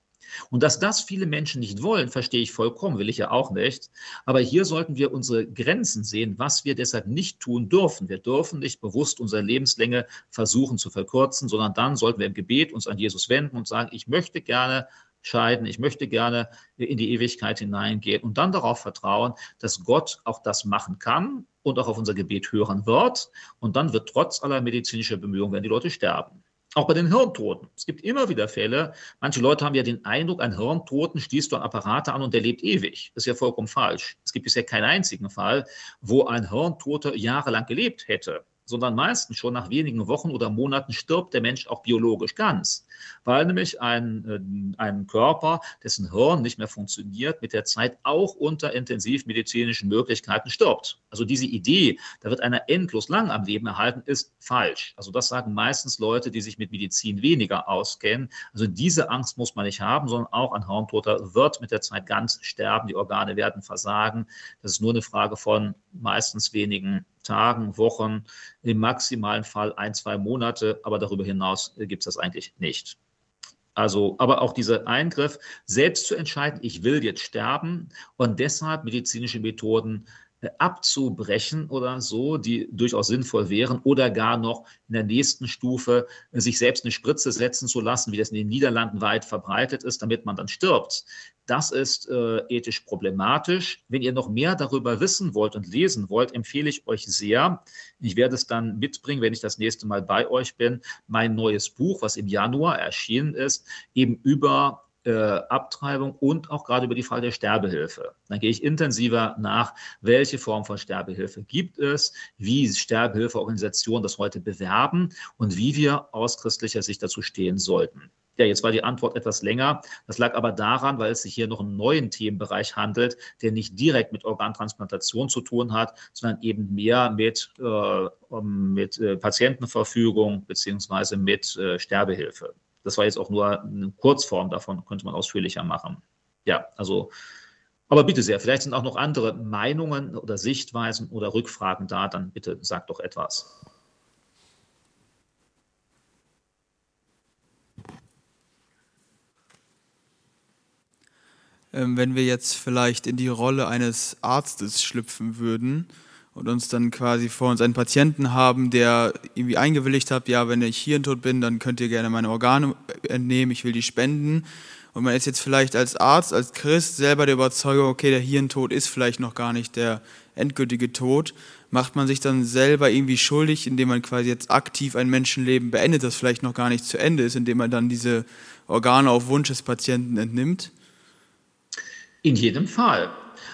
Und dass das viele Menschen nicht wollen, verstehe ich vollkommen, will ich ja auch nicht. Aber hier sollten wir unsere Grenzen sehen, was wir deshalb nicht tun dürfen. Wir dürfen nicht bewusst unsere Lebenslänge versuchen zu verkürzen, sondern dann sollten wir im Gebet uns an Jesus wenden und sagen, ich möchte gerne scheiden, ich möchte gerne in die Ewigkeit hineingehen und dann darauf vertrauen, dass Gott auch das machen kann und auch auf unser Gebet hören wird. Und dann wird trotz aller medizinischer Bemühungen, werden die Leute sterben. Auch bei den Hirntoten. Es gibt immer wieder Fälle. Manche Leute haben ja den Eindruck, ein Hirntoten schließt du an Apparate an und der lebt ewig. Das ist ja vollkommen falsch. Es gibt bisher keinen einzigen Fall, wo ein Hirntoter jahrelang gelebt hätte sondern meistens schon nach wenigen Wochen oder Monaten stirbt der Mensch auch biologisch ganz, weil nämlich ein, äh, ein Körper, dessen Hirn nicht mehr funktioniert, mit der Zeit auch unter intensivmedizinischen Möglichkeiten stirbt. Also diese Idee, da wird einer endlos lang am Leben erhalten, ist falsch. Also das sagen meistens Leute, die sich mit Medizin weniger auskennen. Also diese Angst muss man nicht haben, sondern auch ein Hirntoter wird mit der Zeit ganz sterben, die Organe werden versagen. Das ist nur eine Frage von meistens wenigen Tagen, Wochen, im maximalen Fall ein, zwei Monate, aber darüber hinaus äh, gibt es das eigentlich nicht. Also, aber auch dieser Eingriff, selbst zu entscheiden, ich will jetzt sterben und deshalb medizinische Methoden äh, abzubrechen oder so, die durchaus sinnvoll wären, oder gar noch in der nächsten Stufe äh, sich selbst eine Spritze setzen zu lassen, wie das in den Niederlanden weit verbreitet ist, damit man dann stirbt. Das ist äh, ethisch problematisch. Wenn ihr noch mehr darüber wissen wollt und lesen wollt, empfehle ich euch sehr, ich werde es dann mitbringen, wenn ich das nächste Mal bei euch bin, mein neues Buch, was im Januar erschienen ist, eben über äh, Abtreibung und auch gerade über die Frage der Sterbehilfe. Dann gehe ich intensiver nach, welche Form von Sterbehilfe gibt es, wie Sterbehilfeorganisationen das heute bewerben und wie wir aus christlicher Sicht dazu stehen sollten. Ja, jetzt war die Antwort etwas länger. Das lag aber daran, weil es sich hier noch einen neuen Themenbereich handelt, der nicht direkt mit Organtransplantation zu tun hat, sondern eben mehr mit, äh, mit äh, Patientenverfügung beziehungsweise mit äh, Sterbehilfe. Das war jetzt auch nur eine Kurzform davon, könnte man ausführlicher machen. Ja, also, aber bitte sehr, vielleicht sind auch noch andere Meinungen oder Sichtweisen oder Rückfragen da, dann bitte sagt doch etwas. Wenn wir jetzt vielleicht in die Rolle eines Arztes schlüpfen würden und uns dann quasi vor uns einen Patienten haben, der irgendwie eingewilligt hat, ja, wenn ich hirntot bin, dann könnt ihr gerne meine Organe entnehmen, ich will die spenden. Und man ist jetzt vielleicht als Arzt, als Christ selber der Überzeugung, okay, der Hirntod ist vielleicht noch gar nicht der endgültige Tod, macht man sich dann selber irgendwie schuldig, indem man quasi jetzt aktiv ein Menschenleben beendet, das vielleicht noch gar nicht zu Ende ist, indem man dann diese Organe auf Wunsch des Patienten entnimmt? In jedem Fall.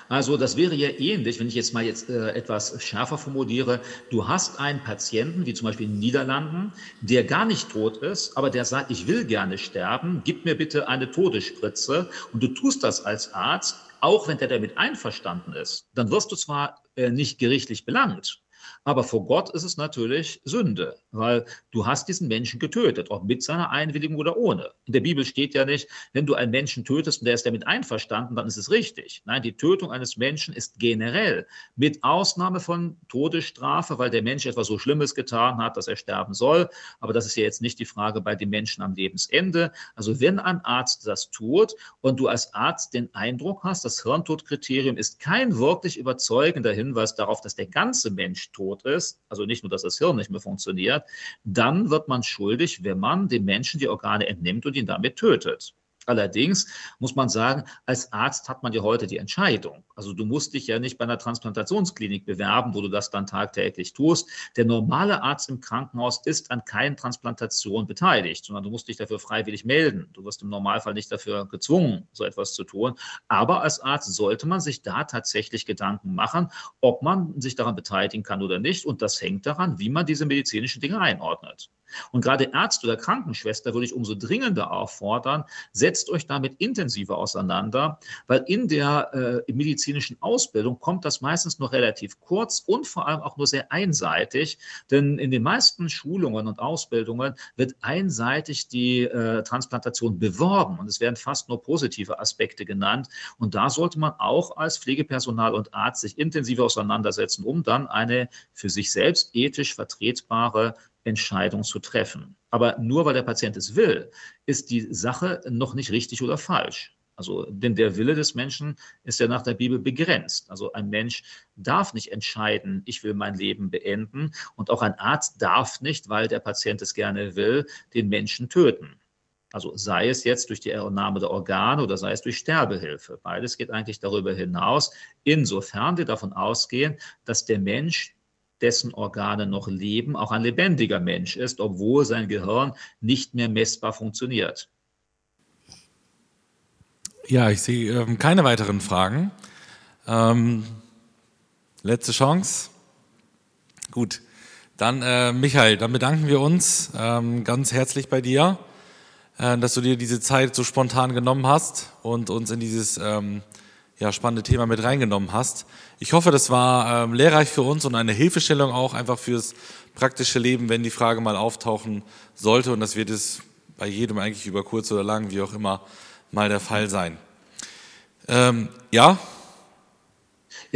Also das wäre ja ähnlich, wenn ich jetzt mal jetzt äh, etwas schärfer formuliere. Du hast einen Patienten, wie zum Beispiel in den Niederlanden, der gar nicht tot ist, aber der sagt, ich will gerne sterben, gib mir bitte eine Todesspritze. Und du tust das als Arzt, auch wenn der damit einverstanden ist. Dann wirst du zwar äh, nicht gerichtlich belangt, aber vor Gott ist es natürlich Sünde, weil du hast diesen Menschen getötet, ob mit seiner Einwilligung oder ohne. In der Bibel steht ja nicht, wenn du einen Menschen tötest und der ist damit einverstanden, dann ist es richtig. Nein, die Tötung eines Menschen ist generell mit Ausnahme von Todesstrafe, weil der Mensch etwas so Schlimmes getan hat, dass er sterben soll. Aber das ist ja jetzt nicht die Frage bei den Menschen am Lebensende. Also wenn ein Arzt das tut und du als Arzt den Eindruck hast, das Hirntodkriterium ist kein wirklich überzeugender Hinweis darauf, dass der ganze Mensch tot tot ist, also nicht nur, dass das Hirn nicht mehr funktioniert, dann wird man schuldig, wenn man dem Menschen die Organe entnimmt und ihn damit tötet. Allerdings muss man sagen, als Arzt hat man ja heute die Entscheidung. Also du musst dich ja nicht bei einer Transplantationsklinik bewerben, wo du das dann tagtäglich tust. Der normale Arzt im Krankenhaus ist an keinen Transplantationen beteiligt, sondern du musst dich dafür freiwillig melden. Du wirst im Normalfall nicht dafür gezwungen, so etwas zu tun. Aber als Arzt sollte man sich da tatsächlich Gedanken machen, ob man sich daran beteiligen kann oder nicht. Und das hängt daran, wie man diese medizinischen Dinge einordnet. Und gerade Ärzte oder Krankenschwester würde ich umso dringender auffordern, setzt euch damit intensiver auseinander, weil in der äh, medizinischen Ausbildung kommt das meistens nur relativ kurz und vor allem auch nur sehr einseitig, denn in den meisten Schulungen und Ausbildungen wird einseitig die äh, Transplantation beworben und es werden fast nur positive Aspekte genannt. Und da sollte man auch als Pflegepersonal und Arzt sich intensiver auseinandersetzen, um dann eine für sich selbst ethisch vertretbare Entscheidung zu treffen. Aber nur weil der Patient es will, ist die Sache noch nicht richtig oder falsch. Also, denn der Wille des Menschen ist ja nach der Bibel begrenzt. Also ein Mensch darf nicht entscheiden, ich will mein Leben beenden. Und auch ein Arzt darf nicht, weil der Patient es gerne will, den Menschen töten. Also sei es jetzt durch die Entnahme der Organe oder sei es durch Sterbehilfe. Beides geht eigentlich darüber hinaus, insofern wir davon ausgehen, dass der Mensch dessen Organe noch leben, auch ein lebendiger Mensch ist, obwohl sein Gehirn nicht mehr messbar funktioniert. Ja, ich sehe ähm, keine weiteren Fragen. Ähm, letzte Chance. Gut. Dann, äh, Michael, dann bedanken wir uns ähm, ganz herzlich bei dir. Äh, dass du dir diese Zeit so spontan genommen hast und uns in dieses ähm, ja, spannende Thema mit reingenommen hast. Ich hoffe, das war ähm, lehrreich für uns und eine Hilfestellung auch einfach fürs praktische Leben, wenn die Frage mal auftauchen sollte. Und das wird es bei jedem eigentlich über kurz oder lang, wie auch immer, mal der Fall sein. Ähm, ja,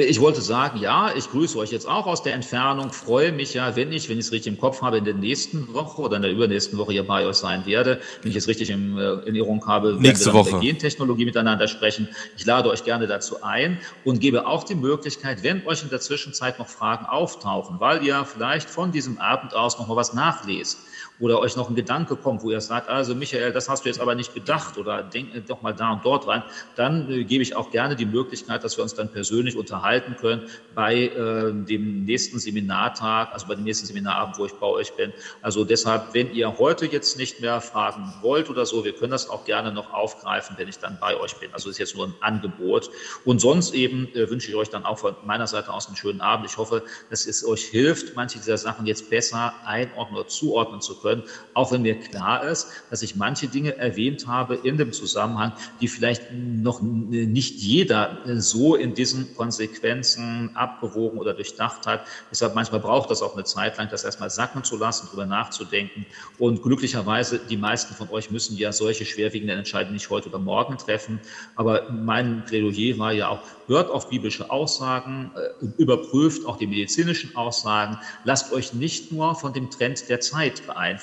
ich wollte sagen, ja, ich grüße euch jetzt auch aus der Entfernung, freue mich ja, wenn ich, wenn ich es richtig im Kopf habe, in der nächsten Woche oder in der übernächsten Woche hier bei euch sein werde, wenn ich es richtig in äh, Erinnerung habe, Nächste wir Woche. mit der Gentechnologie miteinander sprechen. Ich lade euch gerne dazu ein und gebe auch die Möglichkeit, wenn euch in der Zwischenzeit noch Fragen auftauchen, weil ihr vielleicht von diesem Abend aus noch mal was nachlest oder euch noch ein Gedanke kommt, wo ihr sagt, also Michael, das hast du jetzt aber nicht gedacht oder denk doch mal da und dort rein, dann äh, gebe ich auch gerne die Möglichkeit, dass wir uns dann persönlich unterhalten können bei äh, dem nächsten Seminartag, also bei dem nächsten Seminarabend, wo ich bei euch bin. Also deshalb, wenn ihr heute jetzt nicht mehr fragen wollt oder so, wir können das auch gerne noch aufgreifen, wenn ich dann bei euch bin. Also ist jetzt nur ein Angebot. Und sonst eben äh, wünsche ich euch dann auch von meiner Seite aus einen schönen Abend. Ich hoffe, dass es euch hilft, manche dieser Sachen jetzt besser einordnen oder zuordnen zu können können, auch wenn mir klar ist, dass ich manche Dinge erwähnt habe in dem Zusammenhang, die vielleicht noch nicht jeder so in diesen Konsequenzen abgewogen oder durchdacht hat. Deshalb manchmal braucht das auch eine Zeit lang, das erstmal sacken zu lassen, darüber nachzudenken. Und glücklicherweise, die meisten von euch müssen ja solche schwerwiegenden Entscheidungen nicht heute oder morgen treffen. Aber mein Plädoyer war ja auch, hört auf biblische Aussagen, äh, überprüft auch die medizinischen Aussagen, lasst euch nicht nur von dem Trend der Zeit beeinflussen,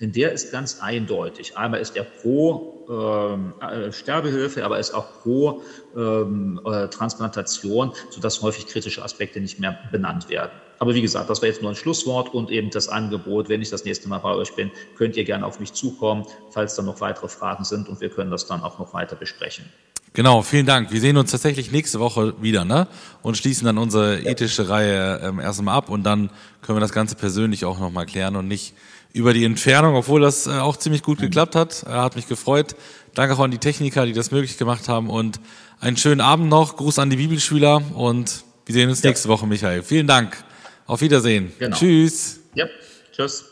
denn der ist ganz eindeutig. Einmal ist er pro ähm, äh, Sterbehilfe, aber ist auch pro ähm, äh, Transplantation, sodass häufig kritische Aspekte nicht mehr benannt werden. Aber wie gesagt, das war jetzt nur ein Schlusswort und eben das Angebot, wenn ich das nächste Mal bei euch bin, könnt ihr gerne auf mich zukommen, falls da noch weitere Fragen sind und wir können das dann auch noch weiter besprechen. Genau, vielen Dank. Wir sehen uns tatsächlich nächste Woche wieder, ne? Und schließen dann unsere ethische Reihe ähm, erst ab und dann können wir das Ganze persönlich auch nochmal klären und nicht über die Entfernung, obwohl das äh, auch ziemlich gut geklappt hat. Er hat mich gefreut. Danke auch an die Techniker, die das möglich gemacht haben und einen schönen Abend noch. Gruß an die Bibelschüler und wir sehen uns ja. nächste Woche, Michael. Vielen Dank. Auf Wiedersehen. Genau. Tschüss. Ja, tschüss.